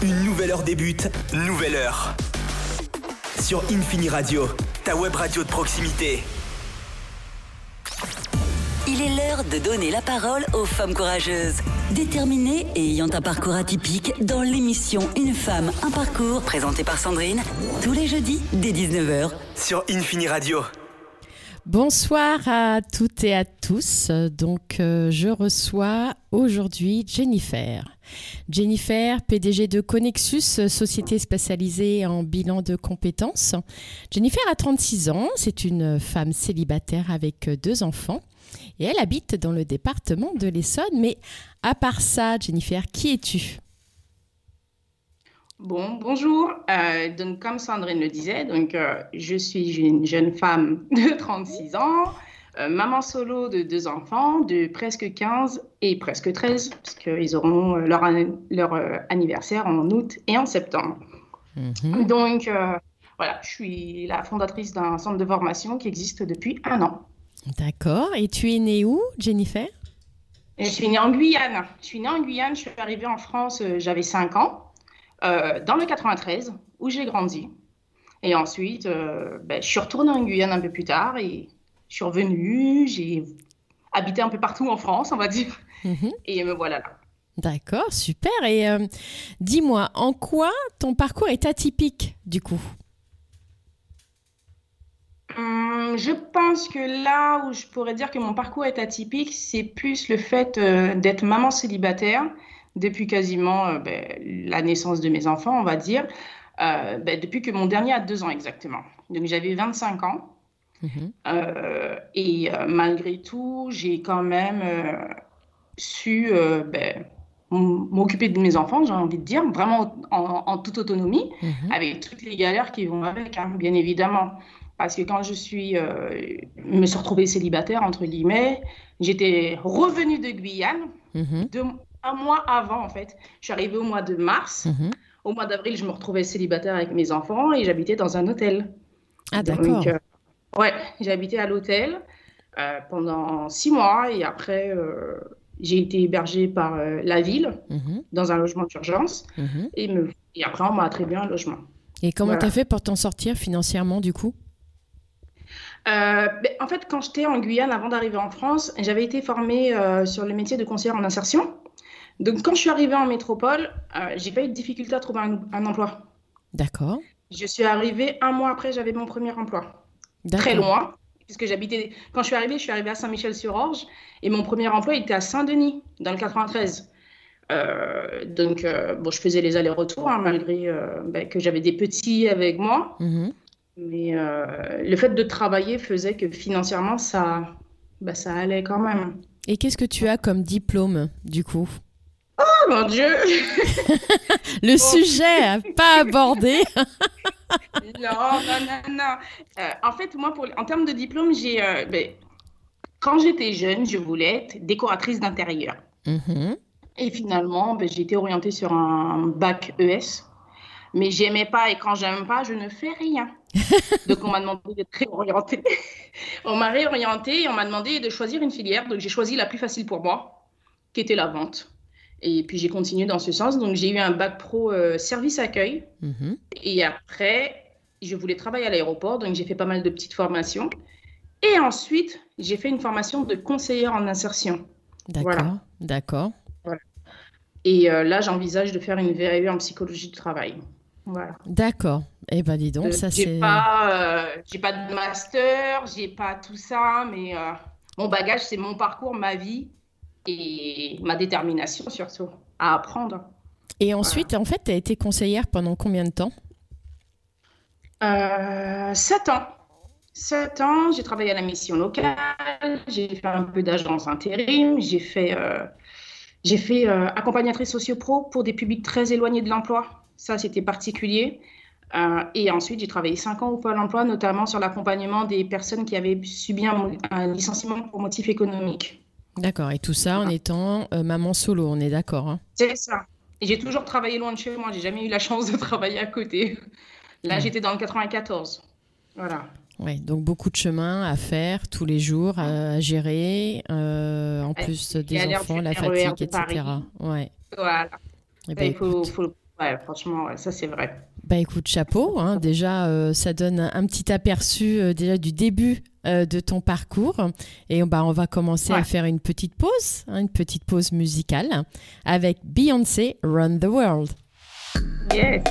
Une nouvelle heure débute, nouvelle heure. Sur Infini Radio, ta web radio de proximité. Il est l'heure de donner la parole aux femmes courageuses, déterminées et ayant un parcours atypique dans l'émission Une femme, un parcours présentée par Sandrine tous les jeudis dès 19h. Sur Infini Radio. Bonsoir à toutes et à tous. Donc, euh, je reçois aujourd'hui Jennifer. Jennifer, PDG de Connexus, société spécialisée en bilan de compétences. Jennifer a 36 ans, c'est une femme célibataire avec deux enfants et elle habite dans le département de l'Essonne. Mais à part ça, Jennifer, qui es-tu? Bon, bonjour. Euh, donc, comme Sandrine le disait, donc, euh, je suis une jeune femme de 36 ans, euh, maman solo de deux enfants de presque 15 et presque 13, puisqu'ils auront leur, leur anniversaire en août et en septembre. Mhm. Donc, voilà, je suis la fondatrice d'un centre de formation qui existe depuis un an. D'accord. Et tu es née où, Jennifer? Et je suis née en Guyane. Je suis née en Guyane, je suis arrivée en France, j'avais 5 ans. Euh, dans le 93, où j'ai grandi. Et ensuite, euh, ben, je suis retournée en Guyane un peu plus tard et je suis revenue. J'ai habité un peu partout en France, on va dire. Mhm. Et me voilà là. D'accord, super. Et euh, dis-moi, en quoi ton parcours est atypique du coup? Hum, je pense que là où je pourrais dire que mon parcours est atypique, c'est plus le fait d'être maman célibataire depuis quasiment euh, ben, la naissance de mes enfants, on va dire, euh, ben, depuis que mon dernier a deux ans exactement. Donc j'avais 25 ans. Mhm. Euh, et malgré tout, j'ai quand même su ben, m'occuper de mes enfants, j'ai envie de dire, vraiment en, toute autonomie, Mhm. avec toutes les galères qui vont avec, hein, bien évidemment. Parce que quand je suis, me suis retrouvée célibataire, entre guillemets, j'étais revenue de Guyane, Mhm. deux, un mois avant, en fait. Je suis arrivée au mois de mars. Au mois d'avril, je me retrouvais célibataire avec mes enfants et j'habitais dans un hôtel. Ah, d'accord. euh, ouais, j'ai habité à l'hôtel euh, pendant six mois et après, euh, j'ai été hébergée par euh, la ville Mhm. dans un logement d'urgence Mhm. et, me... et après, on m'a attribué un logement. Et comment Voilà. t'as fait pour t'en sortir financièrement du coup? Euh, ben, en fait, quand j'étais en Guyane avant d'arriver en France, j'avais été formée euh, sur le métier de conseillère en insertion. Donc, quand je suis arrivée en métropole, euh, j'ai pas eu de difficulté à trouver un, un emploi. D'accord. Je suis arrivée un mois après, j'avais mon premier emploi. Très loin, puisque j'habitais. Quand je suis arrivée, je suis arrivée à Saint-Michel-sur-Orge et mon premier emploi était à Saint-Denis, dans le 93. Euh, donc, euh, bon, je faisais les allers-retours, hein, malgré euh, ben, que j'avais des petits avec moi. Mhm. Mais le fait de travailler faisait que financièrement, ça, bah, ça allait quand même. Et qu'est-ce que tu as comme diplôme du coup? Mon Dieu! Le sujet à pas abordé. Non, non, non, non. Euh, en fait, moi, pour, en termes de diplôme, j'ai, euh, ben, quand j'étais jeune, je voulais être décoratrice d'intérieur. Mhm. Et finalement, ben, j'ai été orientée sur un bac ES. Mais j'aimais pas, et quand j'aime pas, je ne fais rien. Donc, on m'a demandé d'être réorientée. on m'a réorientée et on m'a demandé de choisir une filière. Donc, j'ai choisi la plus facile pour moi, qui était la vente. Et puis, j'ai continué dans ce sens. Donc, j'ai eu un bac pro euh, service accueil. Mhm. Et après, je voulais travailler à l'aéroport, donc j'ai fait pas mal de petites formations. Et ensuite, j'ai fait une formation de conseillère en insertion. D'accord. Voilà. D'accord. Et euh, là, j'envisage de faire une VAE en psychologie du travail. Voilà. D'accord. Eh ben dis donc, Euh, ça j'ai c'est. pas, euh, j'ai pas de master, j'ai pas tout ça, mais mon bagage, c'est mon parcours, ma vie et ma détermination surtout à apprendre. Et ensuite, en fait, tu as été conseillère pendant combien de temps? Euh, sept ans. Sept ans, j'ai travaillé à la mission locale, j'ai fait un peu d'agence intérim, j'ai fait, euh, j'ai fait euh, accompagnatrice socio-pro pour des publics très éloignés de l'emploi. Ça, c'était particulier. Euh, et ensuite, j'ai travaillé cinq ans au Pôle emploi, notamment sur l'accompagnement des personnes qui avaient subi un, un licenciement pour motif économique. D'accord. Et tout ça en étant euh, maman solo, on est d'accord. hein C'est ça. J'ai toujours travaillé loin de chez moi, j'ai jamais eu la chance de travailler à côté. Là, Ouais. j'étais dans le 94. Voilà. Ouais, donc beaucoup de chemin à faire tous les jours, à gérer, euh, en plus des enfants, la fatigue, etc. Ouais. Voilà. Eh ben, il faut, écoute, faut- Ouais, franchement, ça c'est vrai. Bah écoute, chapeau. Hein. déjà, euh, ça donne un, petit aperçu euh, déjà du début euh, de ton parcours. Et bah, on va commencer à faire une petite pause, hein, une petite pause musicale avec Beyoncé Run the World. Yes.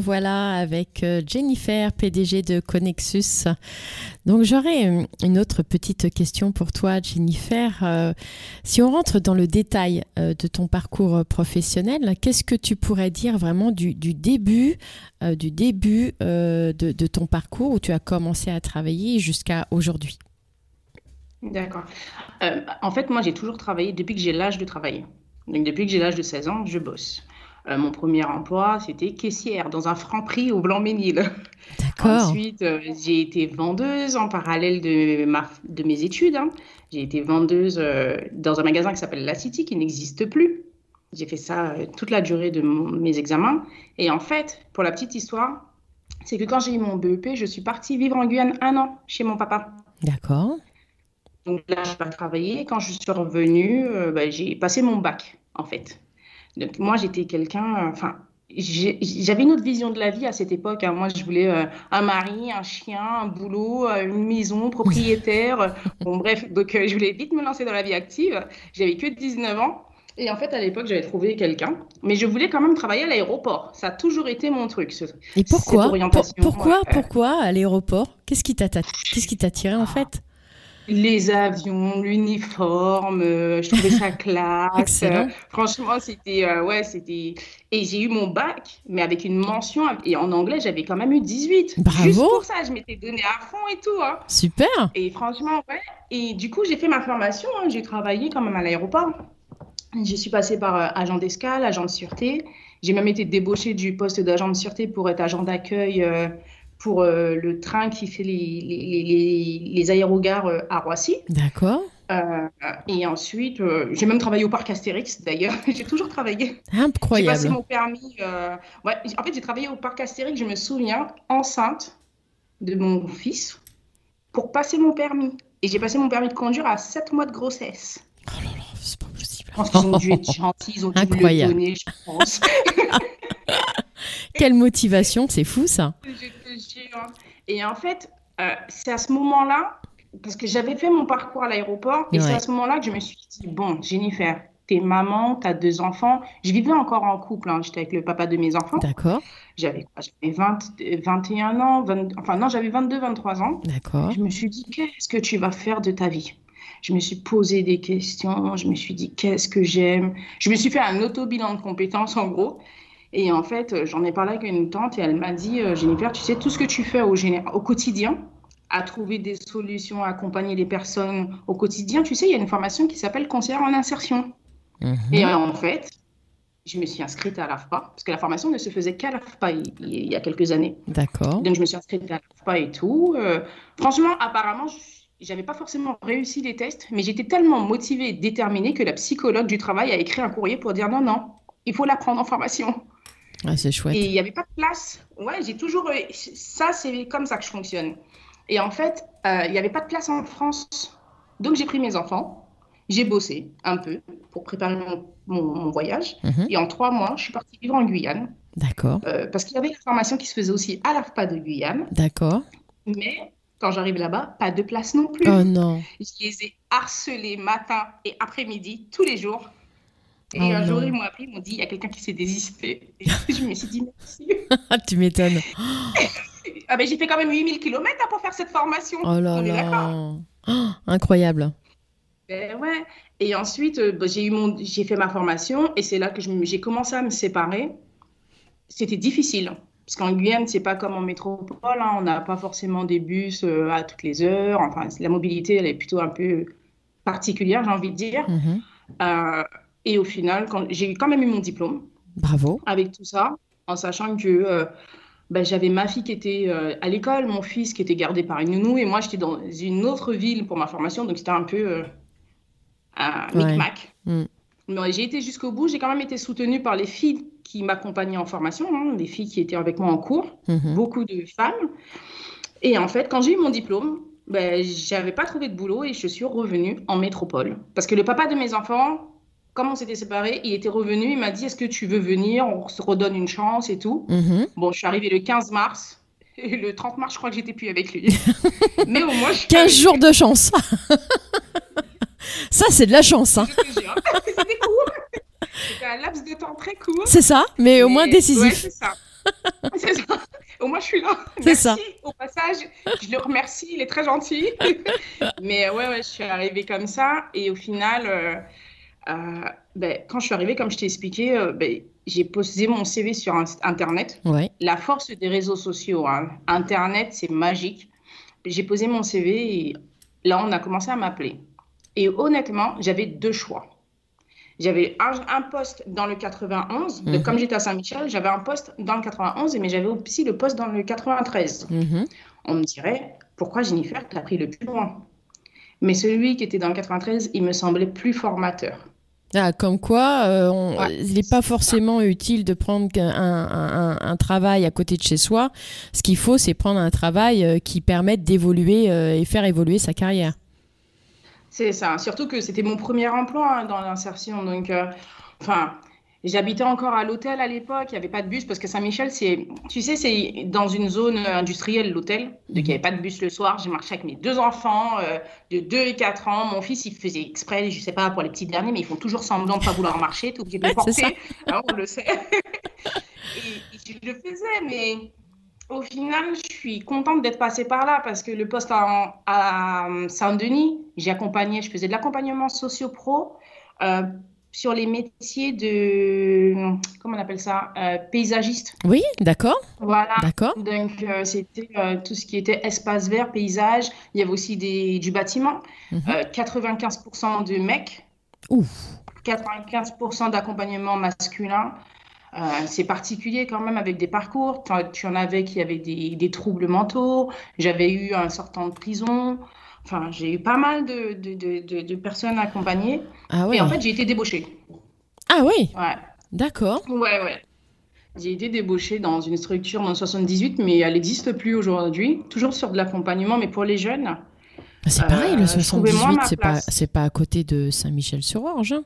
Revoilà avec euh, Jennifer, PDG de Connexus. Donc j'aurais euh, une autre petite question pour toi, Jennifer. Euh, si on rentre dans le détail de ton parcours professionnel, qu'est-ce que tu pourrais dire vraiment du, début, du début de, ton parcours où tu as commencé à travailler jusqu'à aujourd'hui? D'accord. en fait, moi, j'ai toujours travaillé depuis que j'ai l'âge de travailler. Donc, depuis que j'ai l'âge de 16 ans, je bosse. Euh, mon premier emploi, c'était caissière dans un franc prix au Blanc-Ménil. Ensuite, euh, j'ai été vendeuse en parallèle de, ma, de mes études. Hein. J'ai été vendeuse euh, dans un magasin qui s'appelle La City, qui n'existe plus. J'ai fait ça toute la durée de mes examens. Et en fait, pour la petite histoire, c'est que quand j'ai eu mon BEP, je suis partie vivre en Guyane un an chez mon papa. D'accord. Donc là, je n'ai pas travaillé. Quand je suis revenue, bah, j'ai passé mon bac, en fait. Donc moi, j'étais quelqu'un, euh, enfin, j'avais une autre vision de la vie à cette époque. hein. Moi, je voulais euh, un mari, un chien, un boulot, euh, une maison, propriétaire. bon, bref, donc euh, je voulais vite me lancer dans la vie active. J'avais que 19 ans. Et en fait, à l'époque, j'avais trouvé quelqu'un. Mais je voulais quand même travailler à l'aéroport. Ça a toujours été mon truc. ce- Et pourquoi. Pour- Pourquoi. Pourquoi à l'aéroport? Qu'est-ce qui t'a qu'est-ce qui t'attirait en fait? Les avions, l'uniforme, euh, je trouvais ça classe. Euh, franchement, c'était euh, ouais, c'était et j'ai eu mon bac, mais avec une mention et en anglais, j'avais quand même eu 18. Bravo. Juste pour ça, je m'étais donné à fond et tout. hein. Super. Et franchement, ouais. Et du coup, j'ai fait ma formation. hein. J'ai travaillé quand même à l'aéroport. Je suis passée par euh, agent d'escale, agent de sûreté. J'ai même été débauchée du poste d'agent de sûreté pour être agent d'accueil pour euh, le train qui fait les, les, les- les aérogares euh, à Roissy. D'accord. Euh, et ensuite, j'ai même travaillé au parc Astérix d'ailleurs. j'ai toujours travaillé. J'ai passé Incroyable. mon permis. ouais, en fait, j'ai travaillé au parc Astérix, je me souviens, enceinte de mon fils pour passer mon permis. Et j'ai passé mon permis de conduire à 7 mois de grossesse. Oh là là, c'est pas possible. Je pense qu'ils ont dû être gentils, ils ont dû me le Incroyable. donner, je pense. Quelle motivation, c'est fou ça. Et en fait, euh, c'est à ce moment-là, parce que j'avais fait mon parcours à l'aéroport, et c'est à ce moment-là que je me suis dit, bon, Jennifer, t'es maman, t'as deux enfants. Je vivais encore en couple, hein, j'étais avec le papa de mes enfants. D'accord. J'avais quoi J'avais 20, euh, 21 ans, 20 enfin non, j'avais 22, 23 ans. D'accord. Je me suis dit, qu'est-ce que tu vas faire de ta vie? Je me suis posé des questions, je me suis dit, qu'est-ce que j'aime? Je me suis fait un auto-bilan de compétences, en gros. Et en fait, euh, j'en ai parlé avec une tante et elle m'a dit, euh, Jennifer, tu sais, tout ce que tu fais au, quotidien, à trouver des solutions, à accompagner les personnes au quotidien, tu sais, il y a une formation qui s'appelle conseillère en insertion. Mhm. Et euh, en fait, je me suis inscrite à l'AFPA, parce que la formation ne se faisait qu'à l'AFPA il, il y a quelques années. D'accord. Donc, je me suis inscrite à l'AFPA et tout. Euh, franchement, apparemment, je n'avais pas forcément réussi les tests, mais j'étais tellement motivée et déterminée que la psychologue du travail a écrit un courrier pour dire non, non, il faut la prendre en formation. Ah, c'est chouette. Et il n'y avait pas de place. Ouais, j'ai toujours. Ça, c'est comme ça que je fonctionne. Et en fait, euh, il n'y avait pas de place en France. Donc, j'ai pris mes enfants, j'ai bossé un peu pour préparer mon, mon- mon voyage. Mhm. Et en trois mois, je suis partie vivre en Guyane. D'accord. euh, parce qu'il y avait la formation qui se faisait aussi à l'AFPA de Guyane. D'accord. Mais quand j'arrive là-bas, pas de place non plus. Oh non. Je les ai harcelés matin et après-midi, tous les jours. Et Oh un jour, non. ils m'ont appelé, ils m'ont dit, il y a quelqu'un qui s'est désisté. Et je me suis dit, merci. Ah, tu m'étonnes. Ah ben, j'ai fait quand même 8000 km pour faire cette formation. Oh là On est d'accord là. Oh, incroyable. Ben ouais. Et ensuite, euh, bah, j'ai eu mon, j'ai fait ma formation et c'est là que je me- j'ai commencé à me séparer. C'était difficile. Parce qu'en Guyane, c'est pas comme en métropole, hein, on n'a pas forcément des bus euh, à toutes les heures. Enfin, la mobilité, elle est plutôt un peu particulière, j'ai envie de dire. Mhm. Euh, et au final, j'ai quand même eu mon diplôme Bravo. avec tout ça, en sachant que euh, ben, j'avais ma fille qui était euh, à l'école, mon fils qui était gardé par une nounou, et moi j'étais dans une autre ville pour ma formation, donc c'était un peu euh, un Ouais. micmac. Mm. Mais j'ai été jusqu'au bout, j'ai quand même été soutenue par les filles qui m'accompagnaient en formation, hein, les filles qui étaient avec moi en cours, Mhm. beaucoup de femmes. Et en fait, quand j'ai eu mon diplôme, ben, j'avais pas trouvé de boulot et je suis revenue en métropole. Parce que le papa de mes enfants, comme on s'était séparés, il était revenu, il m'a dit Est-ce que tu veux venir? On se redonne une chance et tout. Mhm. Bon, je suis arrivée le 15 mars. Et le 30 mars, je crois que j'étais plus avec lui. Mais au moins, je suis 15 avec jours de chance. Ça, c'est de la chance. hein. C'était court. C'était un laps de temps très court. C'est ça, mais au moins décisif. Ouais, c'est ça. Au moins, je suis là. C'est ça. Au passage, je le remercie. Il est très gentil. Mais ouais, ouais, je suis arrivée comme ça. Et au final, euh, ben, quand je suis arrivée, comme je t'ai expliqué, euh, ben, j'ai posé mon CV sur Internet. Ouais. La force des réseaux sociaux, hein. Internet, c'est magique. J'ai posé mon CV et là, on a commencé à m'appeler. Et honnêtement, j'avais deux choix. J'avais un, un poste dans le 91, donc Mhm. comme j'étais à Saint-Michel, j'avais un poste dans le 91, mais j'avais aussi le poste dans le 93. Mhm. On me dirait, pourquoi Jennifer, tu as pris le plus loin? Mais celui qui était dans le 93, il me semblait plus formateur. Ah, comme quoi, euh, il n'est pas forcément utile de prendre un, travail à côté de chez soi. Ce qu'il faut, c'est prendre un travail euh, qui permette d'évoluer euh, et faire évoluer sa carrière. C'est ça. Surtout que c'était mon premier emploi hein, dans l'insertion. Donc, enfin, J'habitais encore à l'hôtel à l'époque, il n'y avait pas de bus parce que Saint-Michel, c'est, tu sais, c'est dans une zone industrielle, l'hôtel. Donc, il n'y avait pas de bus le soir. J'ai marché avec mes deux enfants euh, de 2 et 4 ans. Mon fils, il faisait exprès, je ne sais pas pour les petits derniers, mais ils font toujours semblant de ne pas vouloir marcher. Tu obligé de le porter. Hein, on le sait. et, je le faisais, mais au final, je suis contente d'être passée par là parce que le poste à, Saint-Denis, j'ai accompagné, je faisais de l'accompagnement socio-pro. Euh, sur les métiers de, comment on appelle ça, euh, paysagiste. Oui, d'accord. Voilà. D'accord. Donc, euh, c'était euh, tout ce qui était espace vert, paysage. Il y avait aussi des, du bâtiment. 95% mhm. de mecs. Ouf. 95% d'accompagnement masculin. c'est particulier quand même avec des parcours. Tu en avais qui avaient des, des troubles mentaux. J'avais eu un sortant de prison. Enfin, j'ai eu pas mal de, de, de, personnes accompagnées. Ah ouais. Et en fait, j'ai été débauchée. Ah oui Ouais. D'accord. Ouais, ouais. J'ai été débauchée dans une structure dans le 78, mais elle n'existe plus aujourd'hui. Toujours sur de l'accompagnement, mais pour les jeunes. Ah, c'est pareil, le 78, euh, c'est pas, c'est pas à côté de Saint-Michel-sur-Orge. Hein.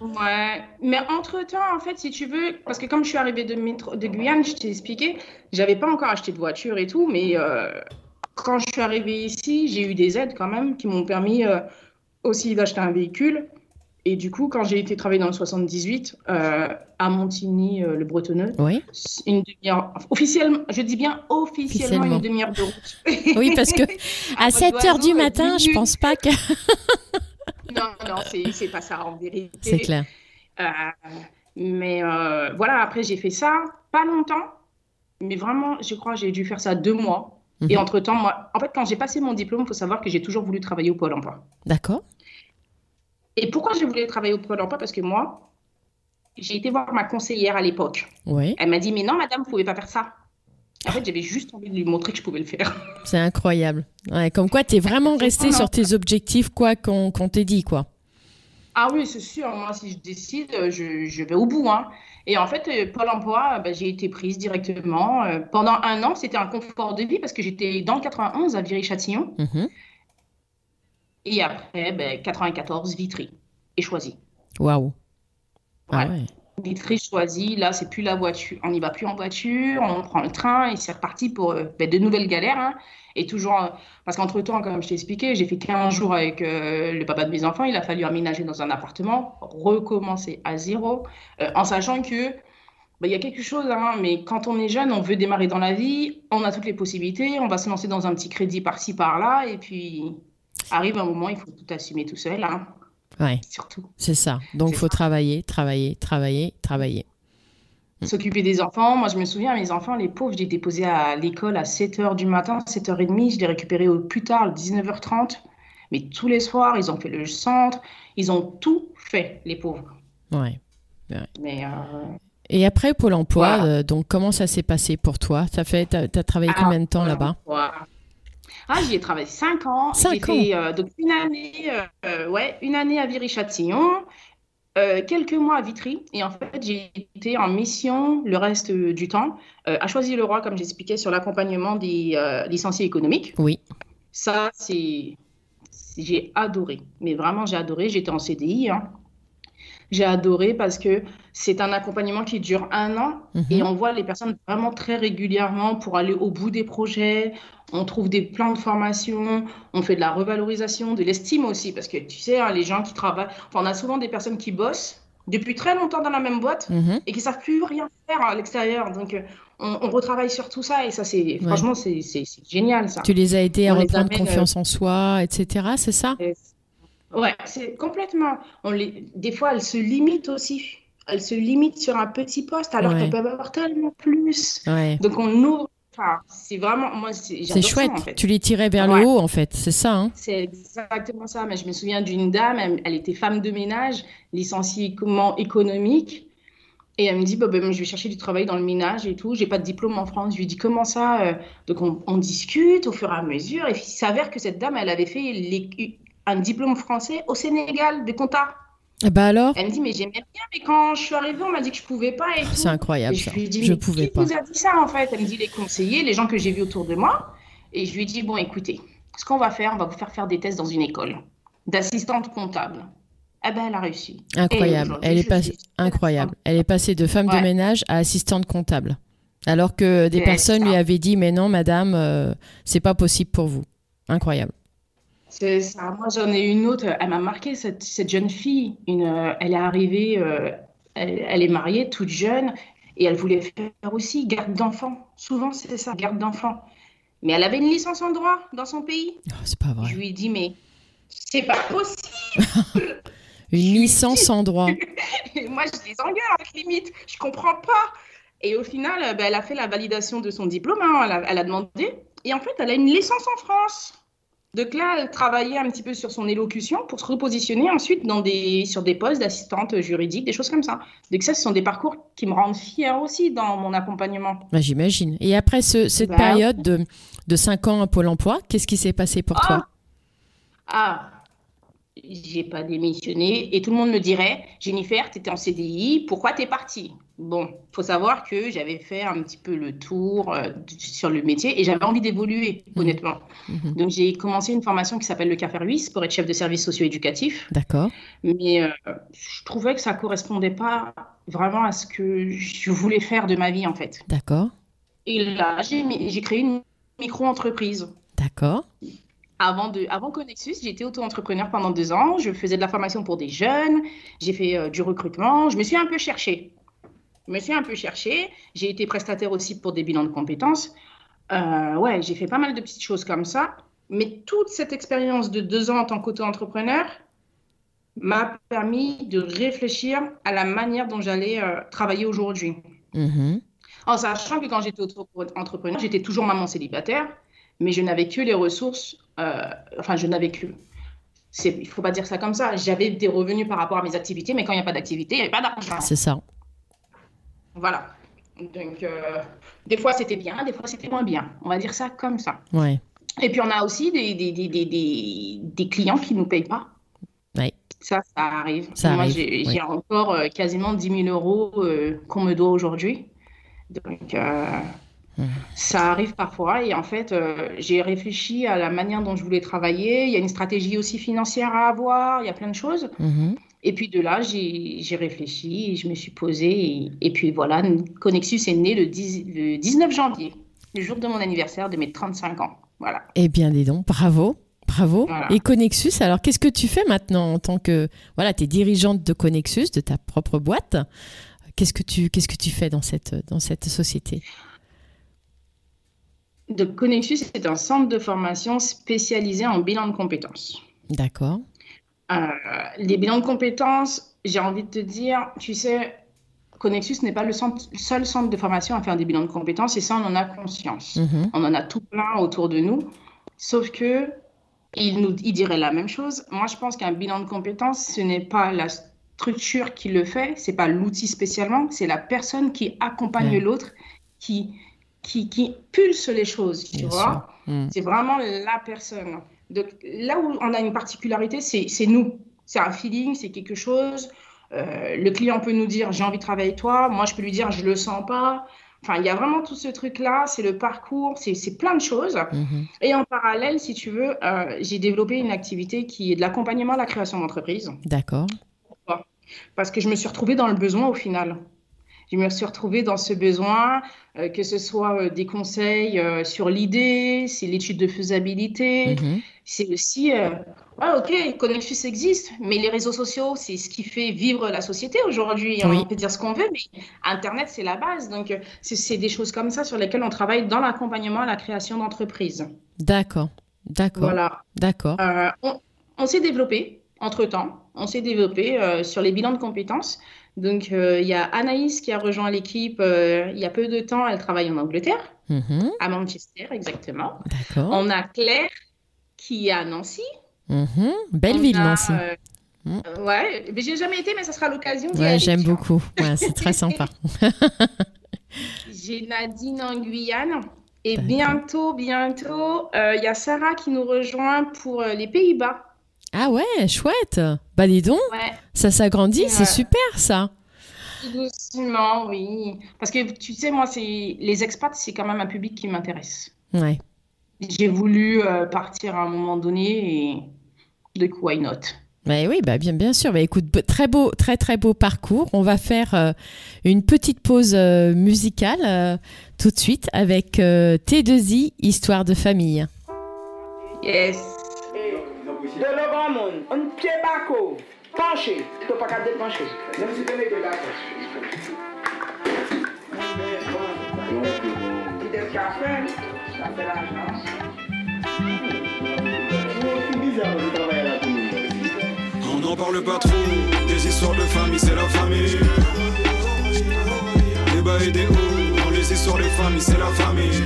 Ouais, mais entre-temps, en fait, si tu veux, parce que comme je suis arrivée de, de Guyane, je t'ai expliqué, j'avais pas encore acheté de voiture et tout, mais euh, quand je suis arrivée ici, j'ai eu des aides quand même qui m'ont permis euh, aussi d'acheter un véhicule. Et du coup, quand j'ai été travailler dans le 78 euh, à Montigny, euh, le Bretonneux, oui. une demi-heure, officiellement, je dis bien officiellement, une demi-heure de route. oui, parce que à, 7 h du matin, je pense pas que. non, non, c'est pas ça en vérité. C'est clair. mais voilà, après j'ai fait ça, pas longtemps, mais vraiment, je crois j'ai dû faire ça deux mois. Et mhm. entre-temps, moi, en fait, quand j'ai passé mon diplôme, il faut savoir que j'ai toujours voulu travailler au Pôle emploi. D'accord. Et pourquoi j'ai voulu travailler au Pôle emploi? Parce que moi, j'ai été voir ma conseillère à l'époque. Oui. Elle m'a dit, mais non, madame, vous ne pouvez pas faire ça. En fait, j'avais juste envie de lui montrer que je pouvais le faire. C'est incroyable. Ouais, comme quoi, tu es vraiment resté sur tes objectifs, quoi qu'on t'ait dit, quoi. Ah oui, c'est sûr. Moi, si je décide, je, je vais au bout. Hein. Et en fait, euh, Pôle emploi, bah, j'ai été prise directement. Euh, pendant un an, c'était un confort de vie parce que j'étais dans le 91 à Viry-Châtillon. Mhm. Et après, ben, 94, Vitry. Et choisi. Waouh. Ah ouais. Vitry choisi. Là, c'est plus la voiture. On n'y va plus en voiture. On prend le train et c'est reparti pour euh, ben, de nouvelles galères. Hein. Et toujours, euh, parce qu'entre-temps, comme je t'ai expliqué, j'ai fait 15 jours avec euh, le papa de mes enfants. Il a fallu aménager dans un appartement, recommencer à zéro, en sachant que bah, il y a quelque chose, hein, mais quand on est jeune, on veut démarrer dans la vie, on a toutes les possibilités, on va se lancer dans un petit crédit par-ci, par-là, et puis arrive un moment, il faut tout assumer tout seul. Hein. Ouais. Surtout. C'est ça. Donc, il faut travailler, travailler, travailler, travailler. Mm. s'occuper des enfants. Moi, je me souviens, mes enfants, les pauvres, je les déposais à l'école à 7h du matin, 7h30. Je les récupérais au plus tard, à 19h30. Mais tous les soirs, ils ont fait le centre. Ils ont tout fait, les pauvres. Ouais. Mais, euh, Et après Pôle emploi, euh, donc comment ça s'est passé pour toi? Tu as, as, travaillé combien de temps là-bas? Ah, j'y ai travaillé 5 ans. 5 ans. Euh, donc une année, ouais, une année à Viry-Châtillon, euh, quelques mois à Vitry et en fait j'ai été en mission le reste du temps euh, à choisir le roi comme j'expliquais sur l'accompagnement des euh, licenciés économiques. Oui. Ça c'est j'ai adoré, mais vraiment j'ai adoré. J'étais en CDI. Hein. J'ai adoré parce que c'est un accompagnement qui dure un an mhm. et on voit les personnes vraiment très régulièrement pour aller au bout des projets. On trouve des plans de formation, on fait de la revalorisation, de l'estime aussi, parce que tu sais, hein, les gens qui travaillent, on a souvent des personnes qui bossent depuis très longtemps dans la même boîte mhm. et qui savent plus rien faire à l'extérieur. Donc, euh, on, retravaille sur tout ça et ça, c'est franchement, c'est génial ça. Tu les as aidés à reprendre confiance en soi, etc. C'est ça? Ouais, c'est complètement. On les... Des fois, elles se limitent aussi. Elles se limitent sur un petit poste alors qu'elles peuvent avoir tellement plus. Donc, on ouvre. Enfin, c'est vraiment. Moi, c'est chouette. en fait. Tu les tirais vers le haut, en fait. C'est ça. Hein c'est exactement ça. Mais je me souviens d'une dame, elle, était femme de ménage, licenciée économique. Et elle me dit, bah, ben, je vais chercher du travail dans le ménage et tout. J'ai pas de diplôme en France. Je lui dis, comment ça euh? Donc, on, on, discute au fur et à mesure. Et il s'avère que cette dame, elle avait fait les, un diplôme français au Sénégal de compta. Bah alors Elle me dit, mais j'aimais bien, mais quand je suis arrivée, on m'a dit que je pouvais pas. C'est incroyable je ça. lui dit, je mais pouvais qui pas. vous a dit ça en fait? Elle me dit les conseillers, les gens que j'ai vus autour de moi. Et je lui dit, bon, écoutez, ce qu'on va faire, on va vous faire faire des tests dans une école d'assistante comptable. Eh ben, elle a réussi. Et Incroyable. Elle est suis- incroyable. Elle est passée de femme de ménage à assistante comptable. Alors que des personnes ça. lui avaient dit mais non madame, euh, c'est pas possible pour vous. Incroyable. C'est ça. Moi, j'en ai une autre. Elle m'a marqué, cette, cette jeune fille. Une, euh, elle est arrivée, euh, elle, elle est mariée, toute jeune, et elle voulait faire aussi garde d'enfants. Souvent, c'est ça, garde d'enfants. Mais elle avait une licence en droit dans son pays. Oh, c'est pas vrai. Je lui ai dit, mais c'est pas possible. Une licence en droit. Et moi, je les engueule, limite. Je comprends pas. Et au final, euh, ben, elle a fait la validation de son diplôme. hein. Elle, a, elle a demandé. Et en fait, elle a une licence en France. Donc là, elle travaillait un petit peu sur son élocution pour se repositionner ensuite dans des, sur des postes d'assistante juridique, des choses comme ça. Donc ça, ce sont des parcours qui me rendent fière aussi dans mon accompagnement. Bah, J'imagine. Et après ce- cette Bah, période de, de 5 ans à Pôle emploi, qu'est-ce qui s'est passé pour toi? Ah, j'ai pas démissionné. Et tout le monde me dirait, Jennifer, tu étais en CDI, pourquoi t'es partie? Bon, faut savoir que j'avais fait un petit peu le tour euh, sur le métier et j'avais envie d'évoluer, Mhm. honnêtement. Mhm. Donc j'ai commencé une formation qui s'appelle le CAFER 8 pour être chef de service socio-éducatif. D'accord. Mais euh, je trouvais que ça correspondait pas vraiment à ce que je voulais faire de ma vie, en fait. D'accord. Et là, j'ai créé une micro-entreprise. D'accord. Avant, de, avant Connexus, j'étais auto-entrepreneur pendant deux ans. Je faisais de la formation pour des jeunes. J'ai fait euh, du recrutement. Je me suis un peu cherchée. Je me suis un peu cherchée. J'ai été prestataire aussi pour des bilans de compétences. Euh, ouais, j'ai fait pas mal de petites choses comme ça. Mais toute cette expérience de deux ans en tant qu'auto-entrepreneur m'a permis de réfléchir à la manière dont j'allais euh, travailler aujourd'hui. Mhm. En sachant que quand j'étais auto-entrepreneur, j'étais toujours maman célibataire, mais je n'avais que les ressources, euh, enfin, je n'avais que. Il ne faut pas dire ça comme ça. J'avais des revenus par rapport à mes activités, mais quand il n'y a pas d'activité, il n'y avait pas d'argent. C'est ça. Voilà. Donc, euh, des fois, c'était bien, des fois, c'était moins bien. On va dire ça comme ça. Ouais. Et puis, on a aussi des, des, des, des, clients qui ne nous payent pas. Ouais. Ça, ça arrive. Ça Moi, arrive, j'ai encore euh, quasiment 10 000 euros euh, qu'on me doit aujourd'hui. Donc, ça arrive parfois. Et en fait, euh, j'ai réfléchi à la manière dont je voulais travailler. Il y a une stratégie aussi financière à avoir. Il y a plein de choses. Mhm. Et puis de là, j'ai réfléchi, je me suis posée. Et, et puis voilà, Connexus est né le, 10 le 19 janvier, le jour de mon anniversaire de mes 35 ans. Voilà. Eh bien, dis donc, bravo. Bravo. Voilà. Et Connexus, alors qu'est-ce que tu fais maintenant en tant que. Voilà, tu es dirigeante de Connexus, de ta propre boîte? Qu'est-ce que tu, qu'est-ce que tu fais dans cette, dans cette société? Donc, Connexus est un centre de formation spécialisé en bilan de compétences. D'accord. Euh, les bilans de compétences, j'ai envie de te dire, tu sais, Connexus n'est pas le, centre- seul centre de formation à faire des bilans de compétences, et ça, on en a conscience. Mhm. On en a tout plein autour de nous, sauf que il nous il dirait la même chose. Moi, je pense qu'un bilan de compétences, ce n'est pas la structure qui le fait, c'est pas l'outil spécialement, c'est la personne qui accompagne Ouais. l'autre, qui, qui, qui pulse les choses, tu Bien vois. Mhm. C'est vraiment la personne. Donc là où on a une particularité, c'est nous. C'est un feeling, c'est quelque chose. Euh, le client peut nous dire j'ai envie de travailler avec toi. Moi, je peux lui dire je le sens pas. Enfin, il y a vraiment tout ce truc-là. C'est le parcours, c'est c'est plein de choses. Mhm. Et en parallèle, si tu veux, euh, j'ai développé une activité qui est de l'accompagnement à la création d'entreprise. D'accord. Parce que je me suis retrouvée dans le besoin au final. Je me suis retrouvée dans ce besoin, euh, que ce soit euh, des conseils euh, sur l'idée, c'est l'étude de faisabilité, Mhm. c'est aussi, ouais, ok, Connexus existe, mais les réseaux sociaux, c'est ce qui fait vivre la société aujourd'hui. Oui. On peut dire ce qu'on veut, mais Internet, c'est la base. Donc, c'est des choses comme ça sur lesquelles on travaille dans l'accompagnement à la création d'entreprises. D'accord. D'accord. Voilà. D'accord. On on s'est développé entre-temps. On s'est développé euh, sur les bilans de compétences. Donc, euh, il y a Anaïs qui a rejoint l'équipe euh, il y a peu de temps. Elle travaille en Angleterre, Mhm. à Manchester exactement. On a Claire qui est à Nancy. Mhm. Belle On ville, a, Nancy. euh, Mm. euh, ouais, mais j'ai jamais été, mais ça sera l'occasion d'y Ouais, aller, j'aime beaucoup. Ouais, c'est très sympa. J'ai Nadine en Guyane. Et bientôt, bientôt, euh, il y a Sarah qui nous rejoint pour euh, les Pays-Bas. Ah ouais, chouette. Bah dis donc, Ouais. ça s'agrandit, c'est super ça. Doucement, oui. Parce que tu sais, moi, c'est les expats, c'est quand même un public qui m'intéresse. Ouais. J'ai voulu euh, partir à un moment donné et de coup, why not? Bah oui, bah bien, bien sûr. Bah écoute, très beau, très très beau parcours. On va faire euh, une petite pause euh, musicale tout de suite avec euh, T2I, Histoire de famille. Yes. De le grand monde, un pied bako, penché, tu pas qu'à dépencher. Même si tu mets de la de ça fait l'argent. On n'en parle pas trop, des histoires de famille, c'est la famille. Des bas et des hauts, dans les histoires de famille, c'est la famille.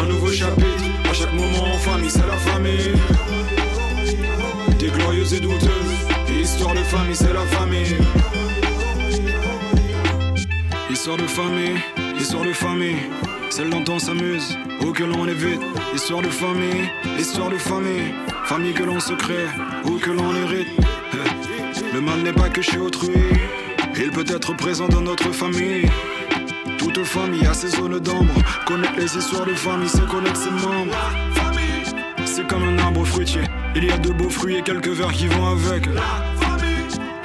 Un nouveau chapitre, chaque moment en famille, c'est la famille. Des glorieuses et douteuses, des histoires de famille, c'est la famille. Histoire de famille, histoire de famille. Celle dont on s'amuse, ou que l'on évite. Histoire de famille, histoire de famille. Famille que l'on se crée, ou que l'on hérite. Eh, Le mal n'est pas que chez autrui, il peut être présent dans notre famille. Toute famille a ses zones d'ombre. Connaître les histoires de famille, c'est connaître ses membres. C'est comme un arbre fruitier. Il y a de beaux fruits et quelques vers qui vont avec.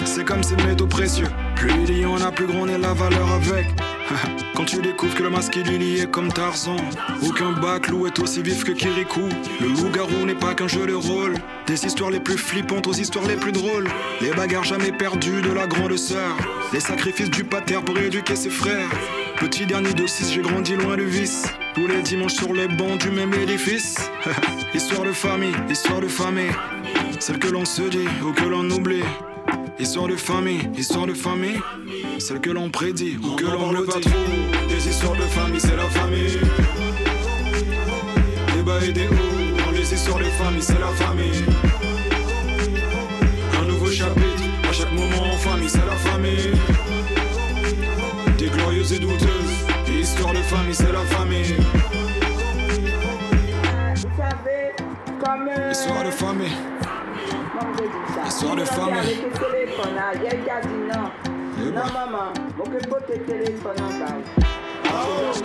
C'est comme ces métaux précieux. Plus il y en a, plus grande est la valeur avec. Quand tu découvres que le masculin y est comme Tarzan, ou qu'un baclou est aussi vif que Kirikou. Le loup-garou n'est pas qu'un jeu de rôle. Des histoires les plus flippantes aux histoires les plus drôles. Les bagarres jamais perdues de la grande sœur. Les sacrifices du pater pour éduquer ses frères. Petit dernier de six, j'ai grandi loin du vice. Tous les dimanches sur les bancs du même édifice. histoire de famille, histoire de famille. Celle que l'on se dit ou que l'on oublie. Histoire de famille, histoire de famille. Celle que l'on prédit ou que l'on ne pas trop. Des histoires de famille, c'est la famille. Des bas et des hauts. Dans les histoires de famille, c'est la famille. Un nouveau chapitre, à chaque moment en famille, c'est la famille. Et douteuses. Des histoires de famille, c'est la famille. Vous savez, comme. Histoire de famille. Histoire de famille. Non. Maman.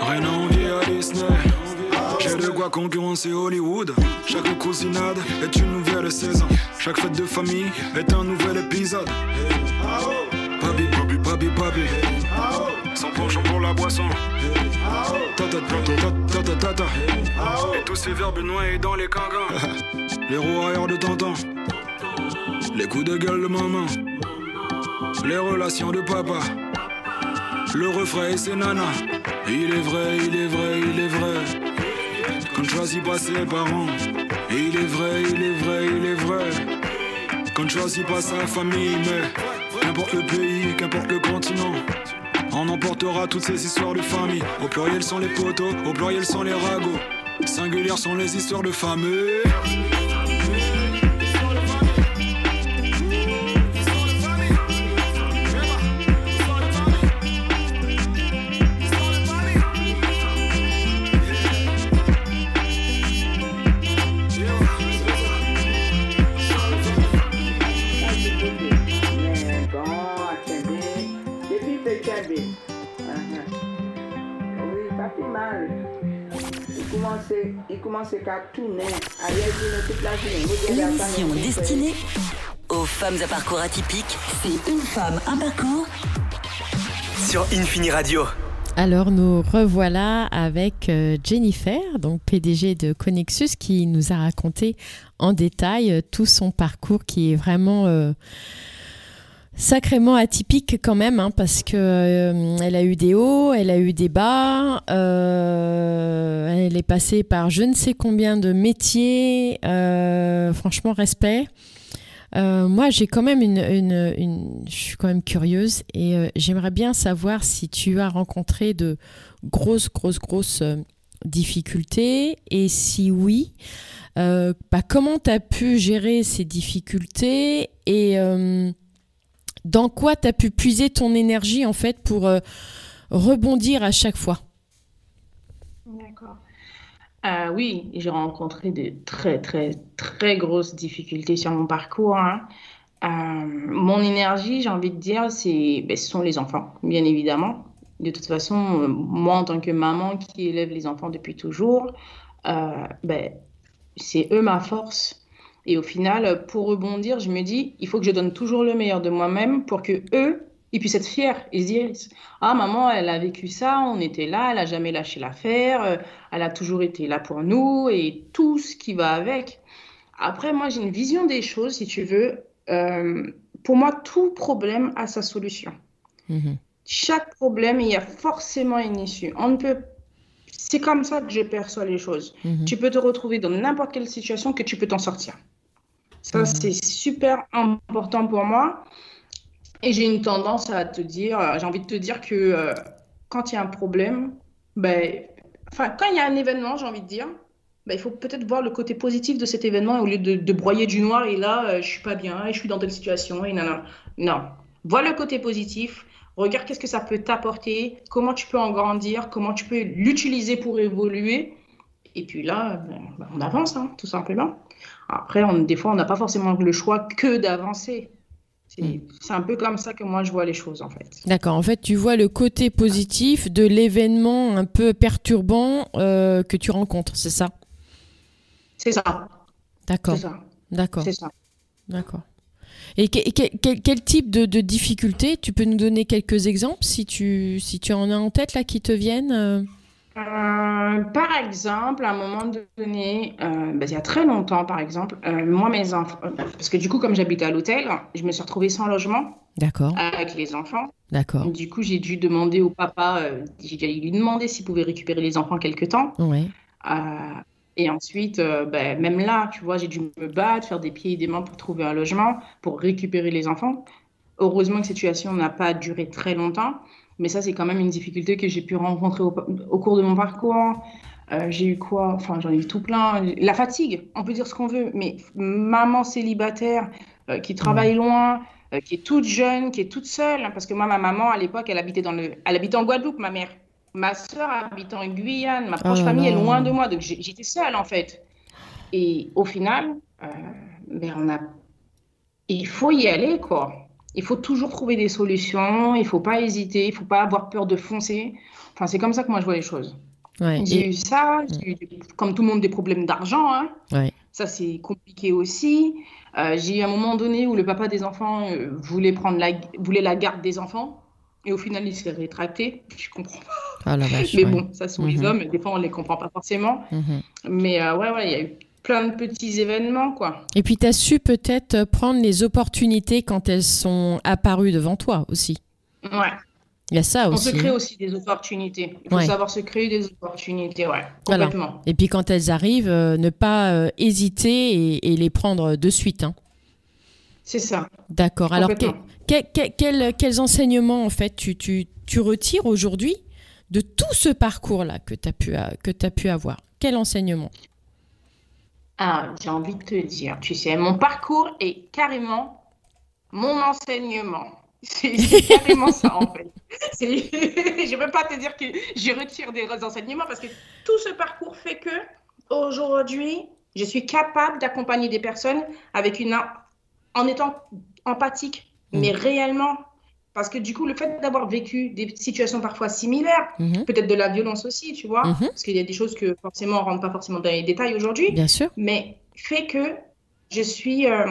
Rien à envier à Disney. J'ai de quoi concurrencer Hollywood. Chaque cousinade est une nouvelle saison. Chaque fête de famille est un nouvel épisode. Sans penchant pour la boisson. Tata, tata, tata, tata, tata. Et tous ces verbes noyés dans les cangans. Les rouailleurs de tonton. Les coups de gueule de maman. Les relations de papa. Le refrain et ses nanas. Il est vrai, il est vrai, il est vrai. Qu'on ne choisit pas ses parents. Il est vrai, il est vrai, il est vrai. Qu'on ne choisit pas sa famille, mais qu'importe le pays, qu'importe le continent. On emportera toutes ces histoires de famille. Au pluriel sont les poteaux, au pluriel sont les ragots. Singulières sont les histoires de famille. Commençait qu'à tourner. Allez, il toute la journée. L'émission destinée aux femmes à parcours atypiques, c'est une femme, un parcours. Sur Infini Radio. Alors nous revoilà avec euh, Jennifer, donc PDG de Connexus, qui nous a raconté en détail euh, tout son parcours qui est vraiment euh, sacrément atypique quand même, hein, parce que euh, elle a eu des hauts, elle a eu des bas, euh, elle est passée par je ne sais combien de métiers, euh, franchement respect. Moi, j'ai quand même une, je suis quand même curieuse et j'aimerais bien savoir si tu as rencontré de grosses, grosses, grosses difficultés et si oui, bah, comment tu as pu gérer ces difficultés et dans quoi tu as pu puiser ton énergie en fait pour euh, rebondir à chaque fois? D'accord. Euh, oui, j'ai rencontré de très, très, très grosses difficultés sur mon parcours. hein. Euh, mon énergie, j'ai envie de dire, ben, ce sont les enfants, bien évidemment. De toute façon, moi, en tant que maman qui élève les enfants depuis toujours, ben, c'est eux ma force. Et au final, pour rebondir, je me dis, il faut que je donne toujours le meilleur de moi-même pour que eux, ils puissent être fiers. Ils se disent, ah, maman, elle a vécu ça, on était là, elle a jamais lâché l'affaire, euh, elle a toujours été là pour nous et tout ce qui va avec. Après, moi, j'ai une vision des choses, si tu veux. Euh, pour moi, tout problème a sa solution. Mhm. Chaque problème, il y a forcément une issue. On ne peut... C'est comme ça que je perçois les choses. Mhm. Tu peux te retrouver dans n'importe quelle situation que tu peux t'en sortir. Ça, Mhm. c'est super important pour moi. Et j'ai une tendance à te dire, euh, j'ai envie de te dire que euh, quand il y a un problème, ben, enfin, quand il y a un événement, j'ai envie de dire, ben, il faut peut-être voir le côté positif de cet événement au lieu de, de broyer du noir et là, euh, je suis pas bien, et je suis dans telle situation, et non, non. Non. Vois le côté positif, regarde qu'est-ce que ça peut t'apporter, comment tu peux en grandir, comment tu peux l'utiliser pour évoluer. Et puis là, ben, ben, on avance, hein, tout simplement. Après, on, des fois, on n'a pas forcément le choix que d'avancer. C'est Mm. c'est un peu comme ça que moi, je vois les choses, en fait. D'accord. En fait, tu vois le côté positif de l'événement un peu perturbant euh, que tu rencontres, c'est ça? C'est ça, D'accord. c'est ça, D'accord. c'est ça. D'accord. Et que- que- quel, quel type de, de difficultés? Tu peux nous donner quelques exemples si tu, si tu en as en tête là qui te viennent euh par exemple, à un moment donné, euh, ben, il y a très longtemps, par exemple, euh, moi, mes enfants, parce que du coup, comme j'habite à l'hôtel, je me suis retrouvée sans logement D'accord. avec les enfants. D'accord. Du coup, j'ai dû demander au papa, j'ai dû lui demander s'il pouvait récupérer les enfants quelque temps. Euh, et ensuite, ben, même là, tu vois, j'ai dû me battre, faire des pieds et des mains pour trouver un logement, pour récupérer les enfants. Heureusement que cette situation n'a pas duré très longtemps, mais ça, c'est quand même une difficulté que j'ai pu rencontrer au, au cours de mon parcours. Euh, j'ai eu quoi? Enfin, j'en ai eu tout plein. La fatigue, on peut dire ce qu'on veut, mais maman célibataire euh, qui travaille loin, euh, qui est toute jeune, qui est toute seule, hein, parce que moi, ma maman, à l'époque, elle habitait dans le... elle habitait en Guadeloupe, ma mère. Ma sœur habite en Guyane, ma proche Oh famille est loin de moi, donc j'étais seule en fait. Et au final, ben, on a... il faut y aller quoi. Il faut toujours trouver des solutions, il faut pas hésiter, il faut pas avoir peur de foncer. Enfin, c'est comme ça que moi je vois les choses. Ouais. J'ai Et- eu ça, j'ai eu, comme tout le monde, des problèmes d'argent. hein. Ouais. Ça, c'est compliqué aussi. Euh, j'ai eu un moment donné où le papa des enfants euh, voulait prendre la, voulait la garde des enfants. Et au final, il s'est rétracté. Je comprends pas. Ah vache. Mais ouais. bon, ça sont les Mhm. hommes. Des fois, on les comprend pas forcément. Mhm. Mais euh, ouais, ouais, il y a eu plein de petits événements, quoi. Et puis tu as su peut-être prendre les opportunités quand elles sont apparues devant toi aussi. Ouais. Il y a ça On aussi. se crée hein. aussi des opportunités. Il faut Ouais. savoir se créer des opportunités, ouais. Voilà. Complètement. Et puis quand elles arrivent, euh, ne pas euh, hésiter et, et les prendre de suite. hein. C'est ça. D'accord. Alors, que- Complètement. que- que- quels, quels enseignements, en fait, tu, tu, tu retires aujourd'hui de tout ce parcours-là que tu as, pu as pu avoir? Quel enseignement? Ah, j'ai envie de te dire, tu sais, mon parcours est carrément mon enseignement. C'est carrément ça, en fait. Je ne peux pas te dire que je retire des enseignements parce que tout ce parcours fait que aujourd'hui, je suis capable d'accompagner des personnes avec une, en étant empathique, Mm. mais réellement. Parce que du coup, le fait d'avoir vécu des situations parfois similaires, Mhm. peut-être de la violence aussi, tu vois, Mhm. parce qu'il y a des choses que forcément on ne rentre pas forcément dans les détails aujourd'hui, Bien sûr. mais fait que je suis, euh,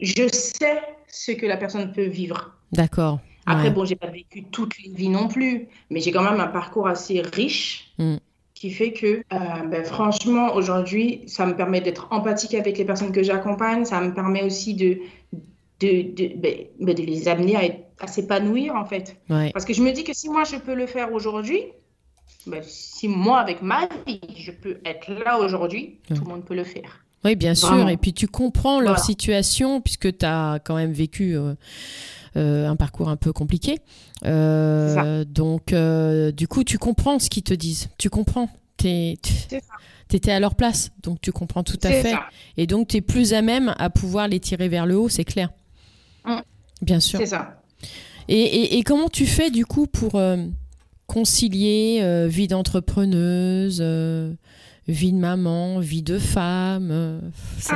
je sais ce que la personne peut vivre. D'accord. Après, Ouais. bon, j'ai pas vécu toute les vies non plus, mais j'ai quand même un parcours assez riche Mm. qui fait que, euh, ben, franchement, aujourd'hui, ça me permet d'être empathique avec les personnes que j'accompagne, ça me permet aussi de, de, de, ben, ben, de les amener à, s'épanouir, en fait. Ouais. Parce que je me dis que si moi, je peux le faire aujourd'hui, ben, si moi, avec ma vie, je peux être là aujourd'hui, Ouais. tout le monde peut le faire. Oui, bien sûr. Vraiment. Et puis tu comprends leur Voilà. situation puisque tu as quand même vécu euh, euh, un parcours un peu compliqué. Euh, donc, du coup, tu comprends ce qu'ils te disent. Tu comprends. Tu étais à leur place. Donc, tu comprends tout à fait. ça. Et donc, tu es plus à même à pouvoir les tirer vers le haut, c'est clair. Bien sûr. C'est ça. Et, et- et comment tu fais du coup pour euh, concilier euh, vie d'entrepreneuse, euh, vie de maman, vie de femme. C'est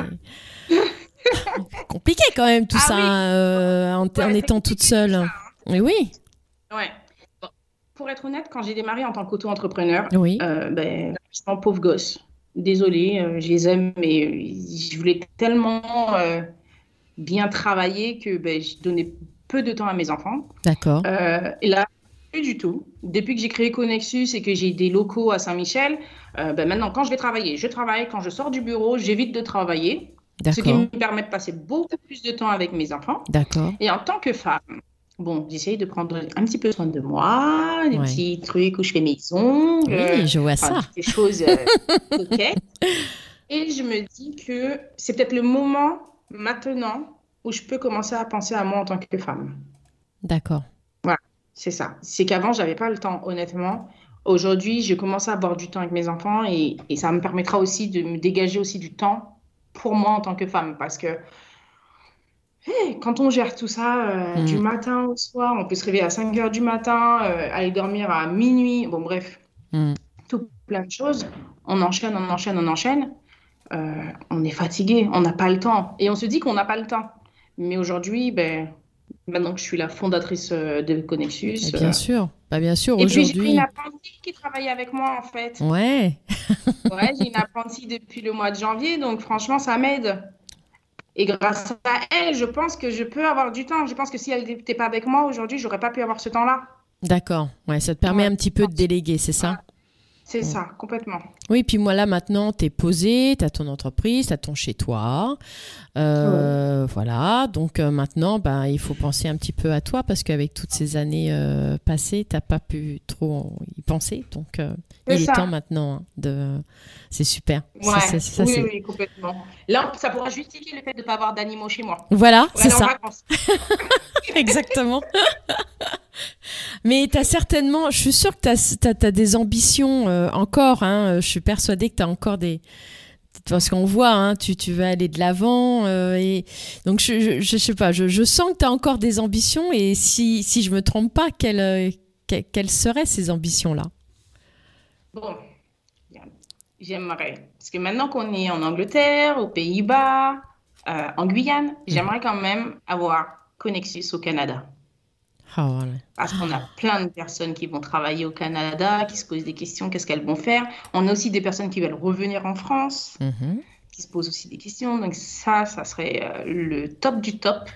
compliqué quand même tout Ah ça oui. en, Ouais, en c'est étant toute seule. ça, hein. Mais oui, Ouais. Bon, Pour être honnête, quand j'ai démarré en tant qu'auto-entrepreneur, oui, ben, franchement, pauvre gosse. Désolée, je les aime, mais je voulais tellement bien travailler que ben, je donnais peu de temps à mes enfants. d'accord. Euh, et là, plus du tout. Depuis que j'ai créé Connexus et que j'ai des locaux à Saint-Michel, euh, ben maintenant, quand je vais travailler, je travaille. Quand je sors du bureau, j'évite de travailler, ce qui me permet de passer beaucoup plus de temps avec mes enfants. d'accord. Et en tant que femme, bon, j'essaye de prendre un petit peu soin de moi, des Ouais. petits trucs où je fais mes ongles, Oui, je vois enfin, ça. des choses euh, coquettes. Et je me dis que c'est peut-être le moment maintenant où je peux commencer à penser à moi en tant que femme. D'accord. C'est ça. C'est qu'avant, j'avais pas le temps, honnêtement. Aujourd'hui, je commence à avoir du temps avec mes enfants et, et ça me permettra aussi de me dégager aussi du temps pour moi en tant que femme. Parce que hey, quand on gère tout ça, euh, Mm. du matin au soir, on peut se réveiller à 5 heures du matin, euh, aller dormir à minuit, bon bref, Mm. tout plein de choses. On enchaîne, on enchaîne, on enchaîne. Euh, on est fatigué, on n'a pas le temps. Et on se dit qu'on n'a pas le temps. Mais aujourd'hui, ben, maintenant que je suis la fondatrice euh, de Connexus, bien euh, sûr, bah, bien sûr, et puis j'ai une apprentie qui travaille avec moi en fait. Ouais, Ouais, j'ai une apprentie depuis le mois de janvier, donc franchement ça m'aide. Et grâce à elle, je pense que je peux avoir du temps. Je pense que si elle n'était pas avec moi aujourd'hui, j'aurais pas pu avoir ce temps-là. d'accord. Ouais, ça te permet Ouais. un petit peu de déléguer, c'est ça? C'est ça, complètement. Oui, puis moi là maintenant, tu es posé, tu as ton entreprise, tu as ton chez-toi. Euh, Voilà, donc euh, maintenant, bah, il faut penser un petit peu à toi parce qu'avec toutes ces années euh, passées, tu pas pu trop y penser. Donc il est temps maintenant hein, de. C'est super. Ouais, ça, oui, oui, complètement. Là, ça pourra justifier le fait de ne pas avoir d'animaux chez moi. Voilà, c'est en ça. vacances. Exactement. Mais tu as certainement, je suis sûre que tu as, des ambitions euh, encore. hein, je suis persuadée que tu as encore des. Parce qu'on voit, hein, tu, tu veux aller de l'avant. euh, et donc, je, je, je sais pas, je, je sens que tu as encore des ambitions. Et si, si je me trompe pas, quelles, euh, que- quelles seraient ces ambitions-là? Bon, j'aimerais. Parce que maintenant qu'on est en Angleterre, aux Pays-Bas, euh, en Guyane, j'aimerais quand même avoir Connexus au Canada. Ah, voilà. Parce qu'on a plein de personnes qui vont travailler au Canada, qui se posent des questions, qu'est-ce qu'elles vont faire? On a aussi des personnes qui veulent revenir en France, Mhm. qui se posent aussi des questions. Donc ça, ça serait euh, le top du top.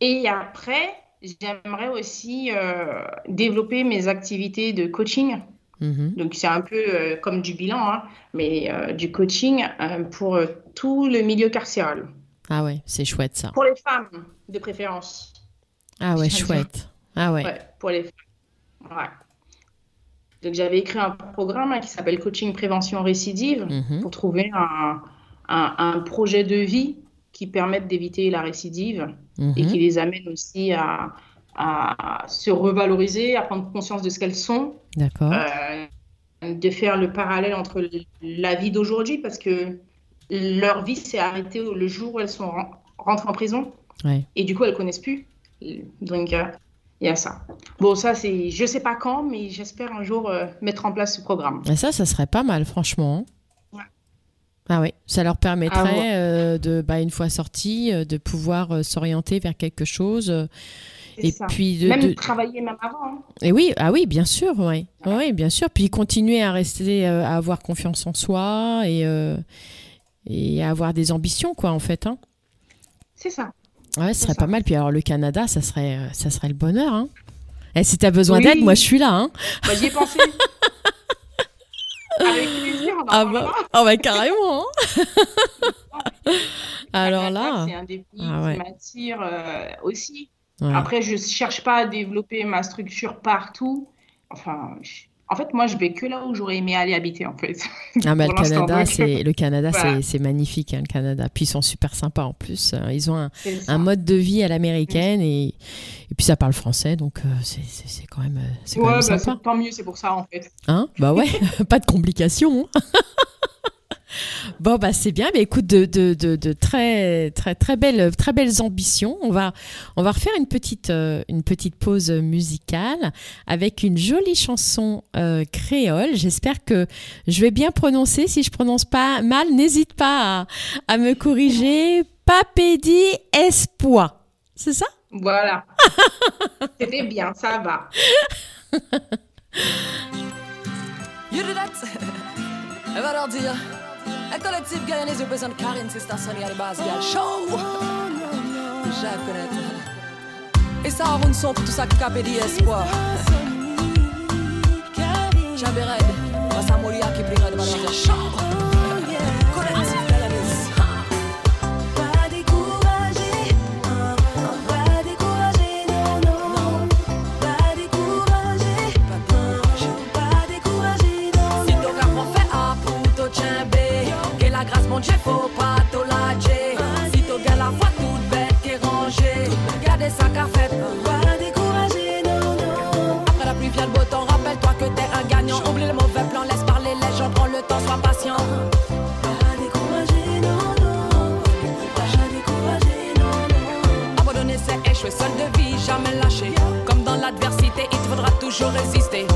Et après, j'aimerais aussi euh, développer mes activités de coaching. Mhm. Donc c'est un peu euh, comme du bilan, hein, mais euh, du coaching pour tout le milieu carcéral. Ah ouais, c'est chouette ça. Pour les femmes, de préférence. Ah ouais, chouette. Ah ouais. Ouais, pour les femmes. Ouais. Donc j'avais écrit un programme hein, qui s'appelle Coaching Prévention Récidive Mhm. pour trouver un, un- un projet de vie qui permette d'éviter la récidive et Mhm. qui les amène aussi à, à se revaloriser, à prendre conscience de ce qu'elles sont, D'accord. euh, de faire le parallèle entre la vie d'aujourd'hui parce que leur vie s'est arrêtée le jour où elles sont ren- rentrées en prison Ouais. et du coup elles connaissent plus. Donc euh, il y a ça. Bon ça c'est je sais pas quand mais j'espère un jour euh, mettre en place ce programme. Et ça, ça serait pas mal, franchement. Ouais. Ah oui, ça leur permettrait, Ah ouais. euh, de, bah, une fois sortis, euh, de pouvoir s'orienter vers quelque chose. et ça. puis de, Même de- travailler même avant. hein. et oui, ah oui, bien sûr, oui, oui, bien sûr. Puis continuer à rester, à avoir confiance en soi et et à avoir des ambitions, quoi, en fait. Hein. C'est ça. Ouais, ce serait ça. pas mal. Puis alors le Canada, ça serait, euh, ça serait le bonheur. Hein. Et si t'as besoin Oui. d'aide, moi je suis là. Hein. Bah, j'y ai pensé. Avec plaisir. on en Ah bah, ah bah carrément. hein. alors là, c'est un des pays Ah ouais. qui m'attire euh, aussi. ouais. Après, je cherche pas à développer ma structure partout. Enfin, je- en fait, moi, je vais que là où j'aurais aimé aller habiter, en fait. Ah bah, le Canada, c'est le Canada, Voilà. c'est magnifique, hein, le Canada. Puis ils sont super sympas en plus. Euh, Ils ont un, mode de vie à l'américaine et, et puis ça parle français, donc euh, c'est quand même, euh, c'est Ouais, bah, tant mieux, c'est pour ça, en fait. Hein? Bah ouais, pas de complications. hein. Bon bah c'est bien, mais écoute de, de, de, de, très très très belles très belles ambitions. On va on va refaire une petite euh, une petite pause musicale avec une jolie chanson euh, créole. J'espère que je vais bien prononcer. Si je prononce pas mal, n'hésite pas à, à, me corriger. Papédi Espoir, c'est ça? Voilà. C'était bien, ça va. You do that? Elle va leur dire. Un collectif gagnanais représente Karine, c'est Sonia les bases, gars. Show! Déjà connaître. Et ça a un son pour tout ça qui capé d'espoir. J'avais raide. Passe à Molia qui brille de manière show! Dieu faut pas te lâcher. Si ton gars la foi toute bête qui est rangée, gardez ça qu'a fait. pas découragé, non, non, Après la pluie vient le beau temps, rappelle-toi que t'es un gagnant. Oublie le mauvais plan, laisse parler les gens, prends le temps, sois patient. pas découragé, non, non, pas découragé, non, non. Abandonner c'est échouer, seul de vie, jamais lâcher. Comme dans l'adversité, il te faudra toujours résister.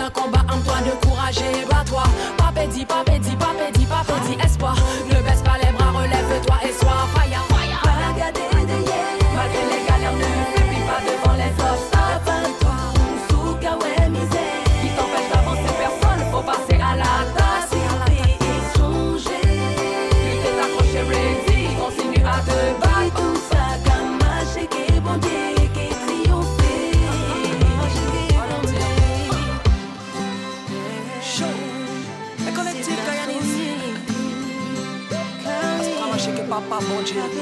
Un combat, en toi de courager, bats-toi. Que papa,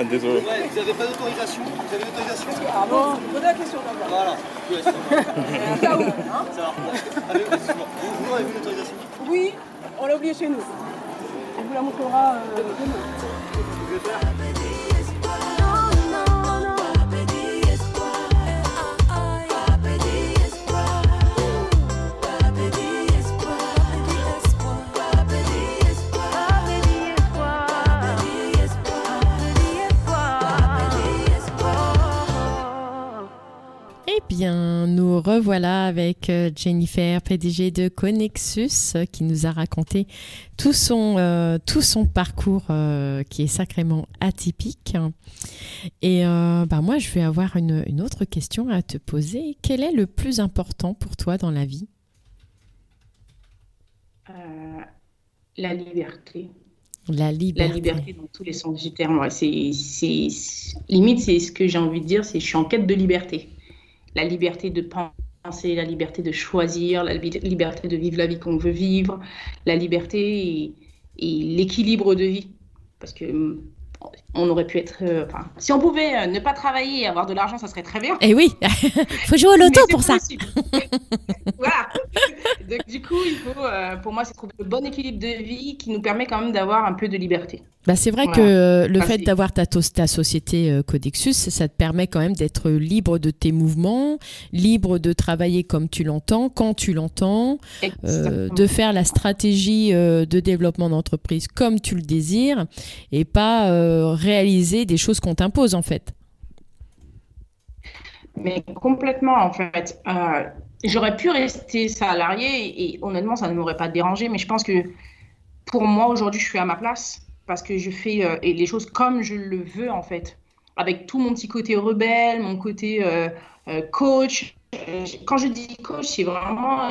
Ah, désolé. Ouais, vous avez pas d'autorisation Vous avez l'autorisation Ah bon Posez la question d'abord. Voilà. Ouais, cas où hein Ça va. Allez, excuse-moi. Vous, vous avez vu l'autorisation Oui, on l'a oublié chez nous. On vous la montrera euh, demain. Je vais faire. Bien, nous revoilà avec euh, Jennifer, PDG de Connexus, euh, qui nous a raconté tout son, euh, tout son parcours euh, qui est sacrément atypique. Et euh, bah, moi, je vais avoir une, une autre question à te poser. Quel est le plus important pour toi dans la vie? La liberté. La La liberté. liberté dans tous les sens du terme. ouais. C'est- limite, c'est ce que j'ai envie de dire, c'est je suis en quête de liberté. La liberté de penser, la liberté de choisir, la liberté de vivre la vie qu'on veut vivre, la liberté et, l'équilibre de vie. Parce que on aurait pu être. euh, enfin, si on pouvait euh, ne pas travailler et avoir de l'argent, ça serait très bien. Eh oui, faut jouer au loto pour ça. voilà. Donc, du coup, il faut, euh, pour moi, c'est trouver le bon équilibre de vie qui nous permet quand même d'avoir un peu de liberté. Bah, c'est vrai Voilà. que le Enfin, fait d'avoir ta, ta société Codexus, ça te permet quand même d'être libre de tes mouvements, libre de travailler comme tu l'entends, quand tu l'entends, de faire la stratégie de développement d'entreprise comme tu le désires et pas réaliser des choses qu'on t'impose en fait. Mais complètement, en fait. Euh, J'aurais pu rester salarié et, honnêtement, ça ne m'aurait pas dérangé. Mais je pense que pour moi, aujourd'hui, je suis à ma place parce que je fais euh, les choses comme je le veux, en fait. Avec tout mon petit côté rebelle, mon côté euh, euh, coach. Quand je dis coach, c'est vraiment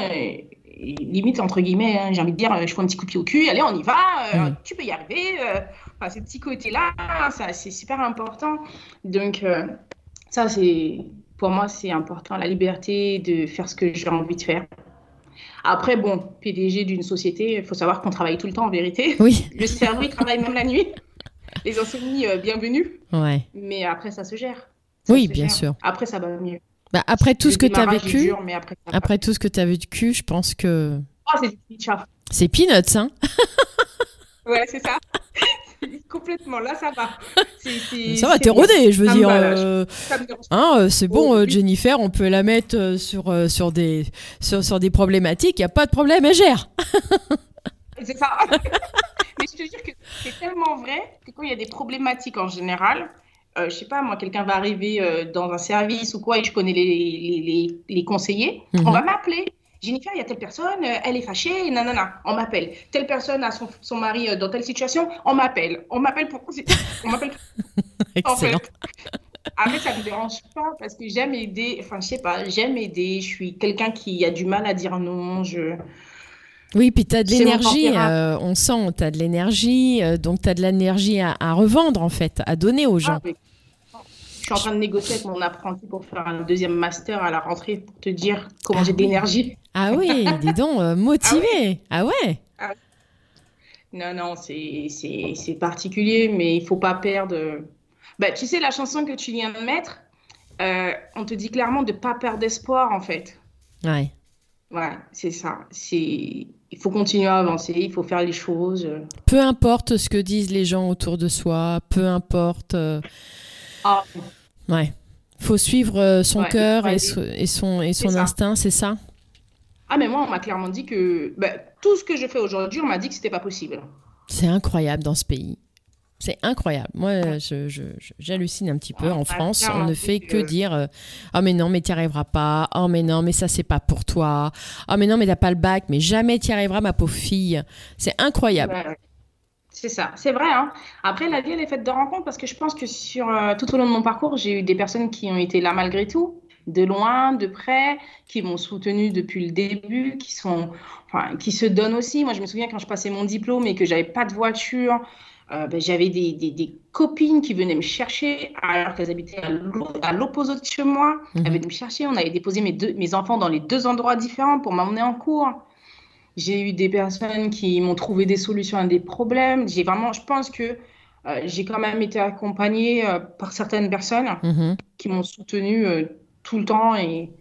limite, entre guillemets, hein, j'ai envie de dire, euh, je fais un petit coup de pied au cul, allez, on y va, euh, Mhm. tu peux y arriver. euh, enfin, ce petit côté-là, ça, c'est super important. Donc, euh, ça, c'est pour moi, c'est important, la liberté de faire ce que j'ai envie de faire. Après, bon, PDG d'une société, il faut savoir qu'on travaille tout le temps en vérité. Oui, Le cerveau, il travaille même la nuit. Les insomnies, bienvenue. ouais. Mais après, ça se gère. Ça Oui, se bien gère. sûr. Après, ça va mieux. Bah, après tout ce que tu as est vécu, dur, mais après, tout ce que tu as vécu, je pense que Oh, c'est peanuts, hein. Ouais, c'est ça. Complètement, là, ça va. C'est- c'est- Ça va, t'es bien. rodé, je veux dire. euh. Hein, euh, c'est bon, Oh, euh, oui. Jennifer, on peut la mettre sur, sur, des, sur, sur des problématiques, il n'y a pas de problème, elle gère. C'est ça. Mais je te jure que c'est tellement vrai que quand il y a des problématiques en général, je sais pas, moi, quelqu'un va arriver euh, dans un service ou quoi et je connais les, les, les, les conseillers, Mhm. on va m'appeler. Jennifer, il y a telle personne, euh, elle est fâchée, nanana, on m'appelle. Telle personne a son, son mari euh, dans telle situation, on m'appelle. On m'appelle pour. On m'appelle en fait. Excellent. Après, ça ne me dérange pas parce que j'aime aider, enfin, je sais pas, j'aime aider. Je suis quelqu'un qui a du mal à dire non. Je... Oui, puis tu as de l'énergie, euh, on sent, tu as de l'énergie, euh, donc tu as de l'énergie à, à revendre en fait, à donner aux gens. Ah, mais- Je suis en train de négocier avec mon apprenti pour faire un deuxième master à la rentrée pour te dire comment j'ai de l'énergie. Ah oui, dis donc, euh, motivé. Ah ouais. Non, non, c'est particulier, mais il faut pas perdre. Bah, tu sais, la chanson que tu viens de mettre, euh, on te dit clairement de pas perdre espoir, en fait. Ouais. Ouais, c'est ça. C'est il faut continuer à avancer, il faut faire les choses. Peu importe ce que disent les gens autour de soi, peu importe. euh, Ah, ouais. Faut suivre euh, son Ouais, cœur ouais, et, so- et son, et son instinct, c'est ça? Ah, mais moi, on m'a clairement dit que bah, tout ce que je fais aujourd'hui, on m'a dit que c'était pas possible. C'est incroyable dans ce pays. C'est incroyable. Moi, j'hallucine un petit peu. En France, on ne fait que dire Ah, mais non, mais tu n'y arriveras pas. Oh, mais non, mais ça, c'est pas pour toi. Oh, mais non, mais t'as pas le bac. Mais jamais tu y arriveras, ma pauvre fille. C'est incroyable. C'est ça, c'est vrai. Hein. Après, la vie, elle est faite de rencontres parce que je pense que sur euh, tout au long de mon parcours, j'ai eu des personnes qui ont été là malgré tout, de loin, de près, qui m'ont soutenue depuis le début, qui sont, enfin, qui se donnent aussi. Moi, je me souviens quand je passais mon diplôme et que j'avais pas de voiture, euh, ben, j'avais des, des, des copines qui venaient me chercher alors qu'elles habitaient à l'o- à l'opposé de chez moi. Mhm. Elles venaient me chercher. On avait déposé mes, deux, mes enfants dans les deux endroits différents pour m'emmener en cours. J'ai eu des personnes qui m'ont trouvé des solutions à des problèmes. J'ai vraiment, je pense que euh, j'ai quand même été accompagnée euh, par certaines personnes Mhm. qui m'ont soutenue euh, tout le temps et,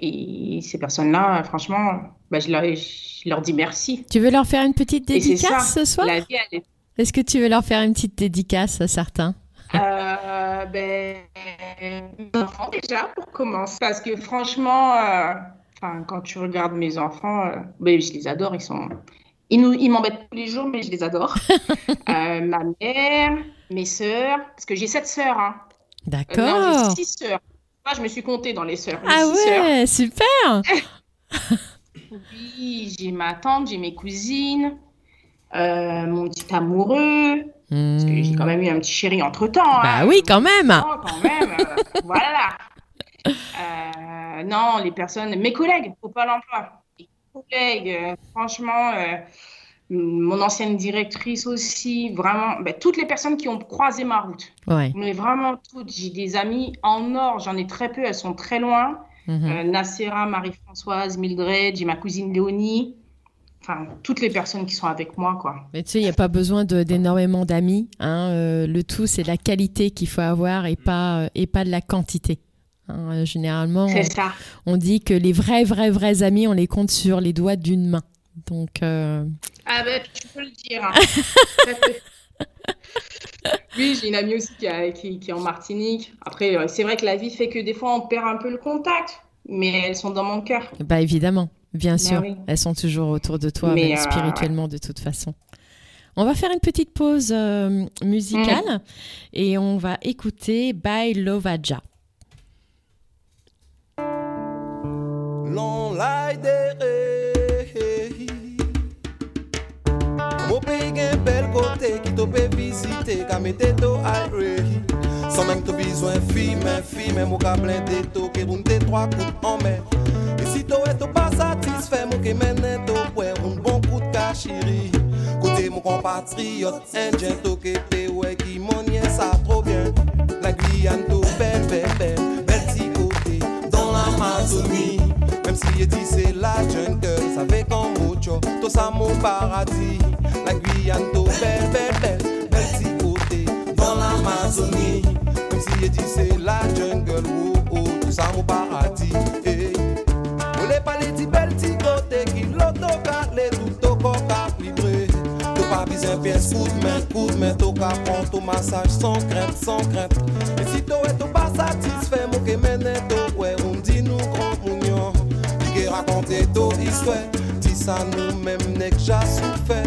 et ces personnes-là, franchement, bah, je, leur, je leur dis merci. Tu veux leur faire une petite dédicace ça, ce soir La vie, elle est Est-ce que tu veux leur faire une petite dédicace à certains? Euh, ben, déjà pour commencer. Parce que franchement, euh, enfin, quand tu regardes mes enfants, euh, ben, je les adore. Ils sont, ils nous, ils m'embêtent tous les jours, mais je les adore. Euh, ma mère, mes sœurs, parce que j'ai sept sœurs. Hein. Euh, non, D'accord. j'ai six sœurs. Moi, je me suis comptée dans les sœurs. Ah sœurs. ouais, super. Oui, j'ai ma tante, j'ai mes cousines, euh, mon petit amoureux. Parce que j'ai quand même eu un petit chéri entre temps. Bah oui, quand même. Oh, quand même. voilà. Euh, non, les personnes, mes collègues au Pôle emploi. Les collègues, euh, franchement, euh, mon ancienne directrice aussi, vraiment, ben, toutes les personnes qui ont croisé ma route. Ouais. Mais vraiment toutes. J'ai des amis en or, j'en ai très peu, elles sont très loin. Euh, Nacera, Marie-Françoise, Mildred, j'ai ma cousine Léonie. Enfin, toutes les personnes qui sont avec moi, quoi. Mais tu sais, il n'y a pas besoin d'énormément d'amis. hein. Euh, le tout, c'est la qualité qu'il faut avoir et pas, et pas de la quantité. Hein, euh, généralement, on, dit que les vrais, vrais, vrais amis, on les compte sur les doigts d'une main. Donc, euh, Ah ben, tu peux le dire. hein. oui, j'ai une amie aussi qui, a- qui- qui est en Martinique. Après, euh, c'est vrai que la vie fait que des fois, on perd un peu le contact, mais elles sont dans mon cœur. bah évidemment, bien Bah sûr, oui. elles sont toujours autour de toi, Mais, même euh, spirituellement de toute façon. On va faire une petite pause euh, musicale Mm. et on va écouter By Lovaja. Long like Mon pays gen bel kote ki to pe visite Ka mette to aire Sans même to besoin fi men fi men Mou ka blende to ke roun te 3 kout en men E si to e to pa satisfait Mou ke menen bon kout ka chiri Kote mou compatriote Indien to ke pe we sa tro bien. La Guyane to bel bel bel Bel ti kote dans l'Amazonie si c'est la jungle, ça fait comme mucho, tout ça mon paradis. La Guyane, tout belle, belle, belle, côté dans l'Amazonie. Même si c'est la jungle, oh, oh, tout ça mon paradis. eh. Pas les petits côtés qui l'autocalé, tout. Tout pas besoin coup de main, coup de main, tout cas prend tout massage sans crainte, sans crainte. Et si toi est pas satisfait, mon que mène tout, dis ça nous-mêmes n'est que j'ai souffert.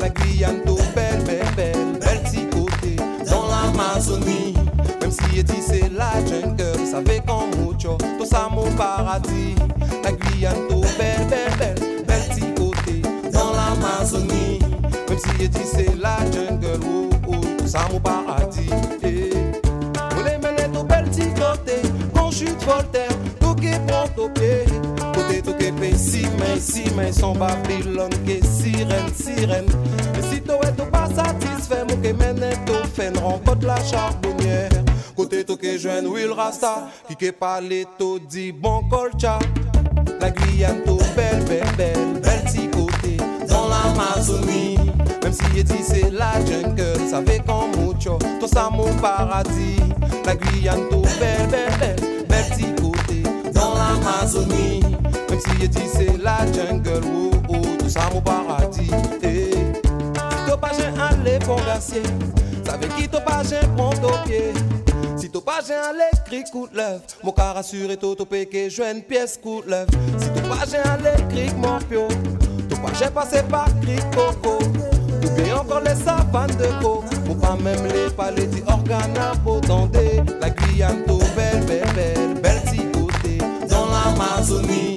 La Guyane, tout belle, belle, belle, belle petit côté dans l'Amazonie. Même si dit c'est la jungle, ça fait comme mucho, tout ça mon paradis. La Guyane, tout belle, belle, belle, belle petit côté dans l'Amazonie. Même si dit c'est la jungle, oh, oh, tout ça mon paradis. On les mène tout bel petit côté, quand chute Voltaire, Si mains, si mains, son Babylone qui est sirène, sirène. Et si qui mène tout fait une rencontre la charbonnière. Côté tout qui jeune Will Rasta, qui qui parle tout dit bon colcha. La Guyane tout belle, belle, belle, belle petit côté dans l'Amazonie. Même si dit c'est la jungle, ça fait comme mucho, tout ça mon paradis. La Guyane tout belle, belle, belle, belle petit côté dans l'Amazonie. Même si dit c'est la jungle, oh, oh, tout ça mon paradis. Eh. Si t'as pas j'ai un fond d'acier, ça veut qui j'ai prend au pied. Si j'ai un l'écrit coup l'œuf, mon car assuré tout au péché, je une pièce coup l'œuf. Si j'ai un l'écrit mon pio, j'ai passé par cri coco. Ou bien encore les savanes de co, ou pas même les palais du organe à potender. La Guyane tout belle, belle, belle, belle côté dans l'Amazonie.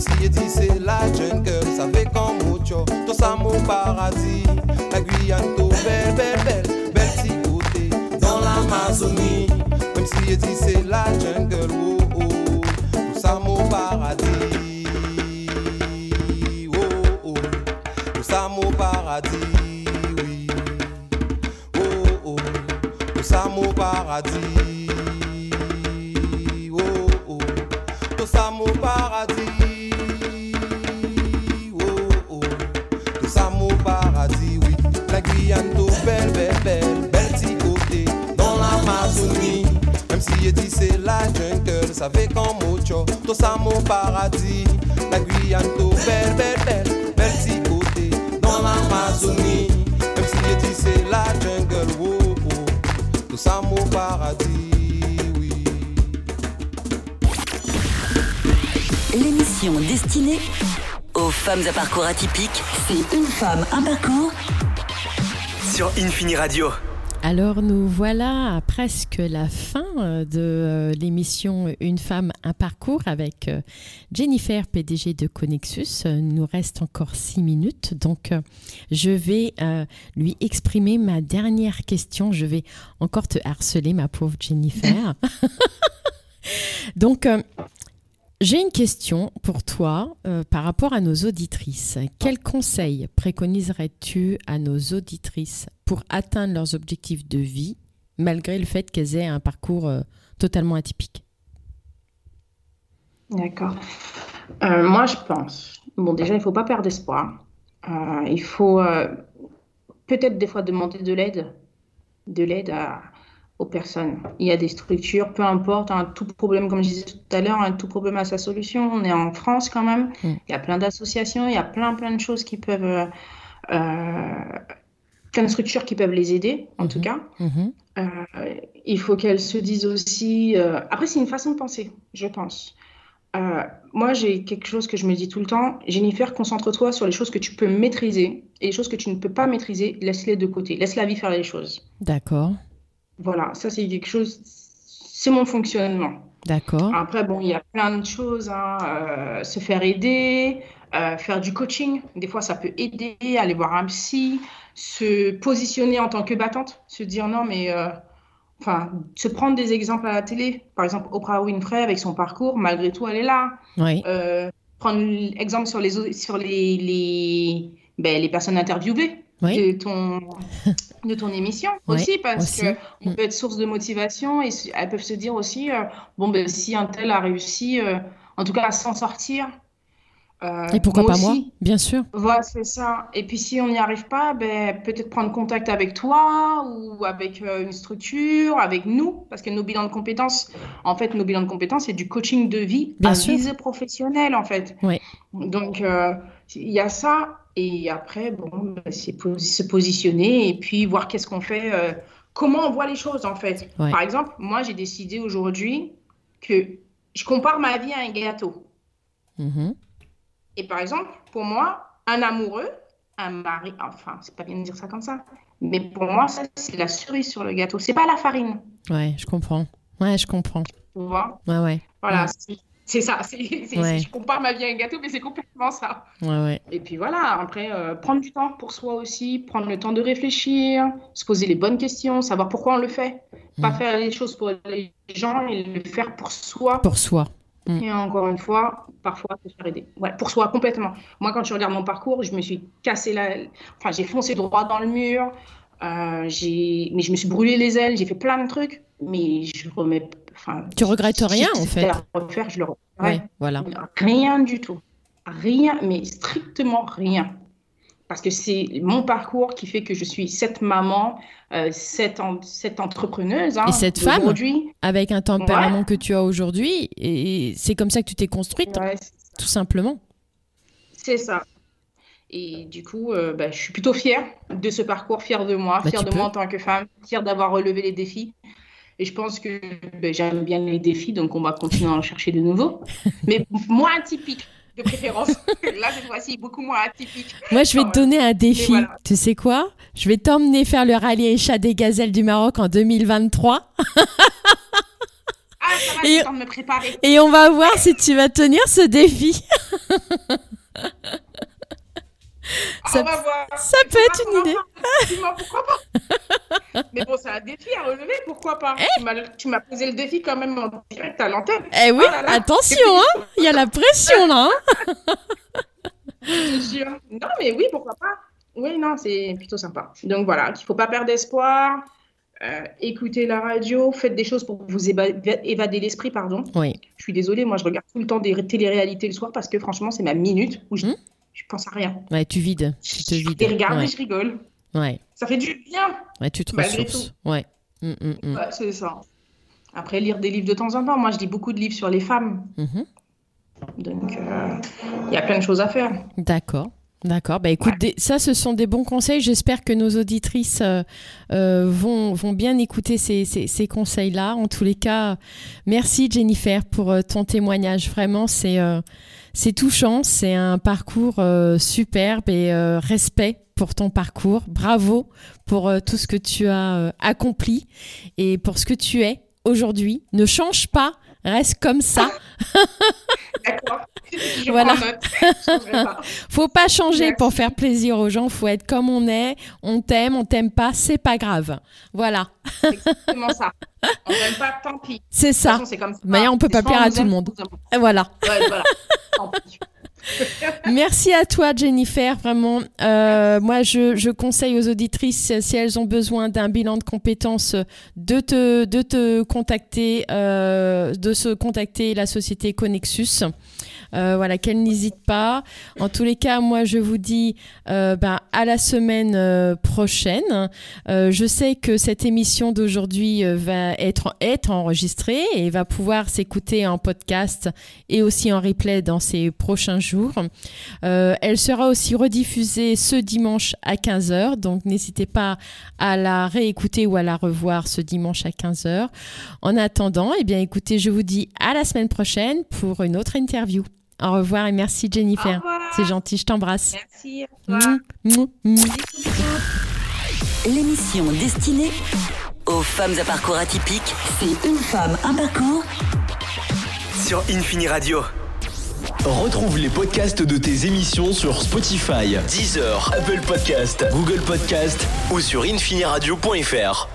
Si c'est la jungle, ça fait comme mucho, tout ça mon paradis. La Guyane tout belle, belle, belle, belle petit côté dans l'Amazonie. Même si dit c'est la jungle, oh, oh, tout ça mon paradis. Oh, oh, tout ça mon paradis, oui. Oh, oh, tout ça mon paradis. Fait comme mucho, tout ça mon paradis. La Guyane, tout belle, belle, belle, belle petit côté dans l'Amazonie. Même si dit c'est la jungle, oh, oh, tout ça mon paradis, oui. L'émission destinée aux femmes à parcours atypique, c'est une femme, un parcours. Sur Infini Radio. Alors nous voilà à presque la fin euh, de euh, l'émission Une femme, un parcours avec euh, Jennifer, PDG de Connexus. Euh, Il nous reste encore six minutes, donc je vais lui exprimer ma dernière question. Je vais encore te harceler, ma pauvre Jennifer. donc, j'ai une question pour toi euh, par rapport à nos auditrices. Quels conseils préconiserais-tu à nos auditrices pour atteindre leurs objectifs de vie malgré le fait qu'elles aient un parcours euh, totalement atypique D'accord. Euh, moi, je pense. Bon, déjà, il ne faut pas perdre espoir. Euh, il faut euh, peut-être des fois demander de l'aide, de l'aide aux personnes. Il y a des structures, peu importe, un tout problème, comme je disais tout à l'heure, un tout problème a sa solution. On est en France quand même. Mm. Il y a plein d'associations, il y a plein, plein de choses qui peuvent, plein de structures qui peuvent les aider, en tout cas. Mhm. Euh, il faut qu'elles se disent aussi. euh, Après, c'est une façon de penser, je pense. Euh, moi, j'ai quelque chose que je me dis tout le temps. Jennifer, concentre-toi sur les choses que tu peux maîtriser et les choses que tu ne peux pas maîtriser, laisse-les de côté. Laisse la vie faire les choses. D'accord, Voilà, ça, c'est quelque chose. C'est mon fonctionnement. d'accord. Après, bon, il y a plein de choses. hein, se faire aider, euh, faire du coaching. Des fois, ça peut aider. Aller voir un psy, se positionner en tant que battante, se dire non, mais. euh, Enfin, se prendre des exemples à la télé. Par exemple, Oprah Winfrey, avec son parcours, malgré tout, elle est là. Oui, Euh, prendre l'exemple sur les, sur les, les, ben, les personnes interviewées oui, de ton, de ton émission aussi, parce aussi. que on Mm. peut être source de motivation et elles peuvent se dire aussi, euh, bon, ben, si un tel a réussi, en tout cas, à s'en sortir, euh, Et pourquoi moi pas moi. Bien sûr. Voilà, c'est ça. Et puis si on n'y arrive pas, ben, peut-être prendre contact avec toi ou avec euh, une structure, avec nous, parce que nos bilans de compétences, en fait, nos bilans de compétences, c'est du coaching de vie Bien à sûr. visée professionnelle, en fait. Ouais. Donc, euh, il y a ça. Et après, bon, ben, c'est po- se positionner et puis voir qu'est-ce qu'on fait, comment on voit les choses, en fait. Ouais. Par exemple, moi, j'ai décidé aujourd'hui que je compare ma vie à un gâteau. Mhm. Et par exemple, pour moi, un amoureux, un mari, enfin, c'est pas bien de dire ça comme ça, mais pour moi, ça, c'est la cerise sur le gâteau. C'est pas la farine, Ouais, je comprends. Ouais, je comprends. tu vois? Ouais, ouais. Voilà, c'est- ça. Ouais. Je compare ma vie à un gâteau, mais c'est complètement ça. Ouais, ouais. Et puis voilà, après, euh, prendre du temps pour soi aussi, prendre le temps de réfléchir, se poser les bonnes questions, savoir pourquoi on le fait. Pas Mm. faire les choses pour les gens et le faire pour soi. Pour soi. Mm. Et encore une fois, parfois, se faire aider. Ouais, pour soi, complètement. Moi, quand tu regardes mon parcours, je me suis cassé la... Enfin, j'ai foncé droit dans le mur. euh, j'ai... Mais je me suis brûlé les ailes. J'ai fait plein de trucs. Mais je remets... Enfin, Tu regrettes rien, en fait. à refaire, je le Ouais, referais. voilà. Rien du tout. Rien, mais strictement rien. Parce que c'est mon parcours qui fait que je suis cette maman, euh, cette, en- cette entrepreneuse. hein, Et cette femme. Avec un tempérament que tu as aujourd'hui, et c'est comme ça que tu t'es construite, Ouais, tout simplement. C'est ça. Et du coup, euh, bah, je suis plutôt fière de ce parcours, fière de moi, Bah, fière de moi en tant que femme, fière d'avoir relevé les défis. Et je pense que bah, j'aime bien les défis, donc on va continuer à en chercher de nouveaux. Mais moins atypiques, de préférence. Là, cette fois-ci, beaucoup moins atypiques. Moi, je vais te donner un défi. voilà. Tu sais quoi? Je vais t'emmener faire le rallye Aïcha des Gazelles du Maroc en 2023 Ah, ça va, Et- j'ai le temps de me préparer. et on va voir si tu vas tenir ce défi. ça- on va voir. ça peut être une idée. Dis-moi pourquoi pas. Mais bon, c'est un défi à relever, pourquoi pas. Tu m'as- Tu m'as posé le défi quand même en direct à l'antenne. Eh oui, Oh là là. attention, hein Il y a la pression là. hein Je te jure. Non, mais oui, pourquoi pas. Oui, non, c'est plutôt sympa. Donc voilà, qu'il ne faut pas perdre espoir. Euh, écoutez la radio, faites des choses pour vous éva- évader l'esprit, pardon. oui. Je suis désolée, moi je regarde tout le temps des télé-réalités le soir parce que franchement, c'est ma minute où je, Hmm je pense à rien. Ouais, tu vides. Tu te vides. regarde ouais. et je rigole. ouais. Ça fait du bien. Ouais, tu te ressources. Ouais. Mm, mm, mm. Ouais, c'est ça. Après, lire des livres de temps en temps. Moi, je lis beaucoup de livres sur les femmes. Mhm. Donc, euh, il y a plein de choses à faire. D'accord. D'accord. Bah, écoute, des- ça, ce sont des bons conseils. J'espère que nos auditrices euh, euh, vont, vont bien écouter ces, ces- ces conseils-là. En tous les cas, merci Jennifer pour euh, ton témoignage. Vraiment, c'est euh, touchant. C'est un parcours superbe et respect pour ton parcours. Bravo pour tout ce que tu as accompli et pour ce que tu es aujourd'hui. Ne change pas Reste comme ça. D'accord. Je Voilà. pas. Faut pas changer Merci. pour faire plaisir aux gens. Faut être comme on est. On t'aime, on t'aime pas, c'est pas grave. Voilà. C'est exactement ça. On n'aime pas, tant pis. C'est ça. façon, c'est comme ça. Mais on peut pas plaire à tout le monde. Voilà. Ouais, voilà. Tant pis. Merci à toi, Jennifer. Vraiment, Euh, moi, je, conseille aux auditrices, si elles ont besoin d'un bilan de compétences, de te, de te contacter, euh, de se contacter la société Connexus. Euh, voilà, qu'elles n'hésitent pas. En tous les cas, moi, je vous dis euh, ben, à la semaine euh, prochaine. Je sais que cette émission d'aujourd'hui va être, enregistrée et va pouvoir s'écouter en podcast et aussi en replay dans ces prochains jours. Elle sera aussi rediffusée ce dimanche à 15h, donc n'hésitez pas à la réécouter ou à la revoir ce dimanche à 15h. En attendant, eh bien écoutez, je vous dis à la semaine prochaine pour une autre interview. Au revoir et merci Jennifer. C'est gentil, je t'embrasse. Merci. L'émission destinée aux femmes à parcours atypiques, c'est une femme, un parcours Sur Infini Radio. Retrouve les podcasts de tes émissions sur Spotify, Deezer, Apple Podcast, Google Podcast ou sur infiniradio.fr.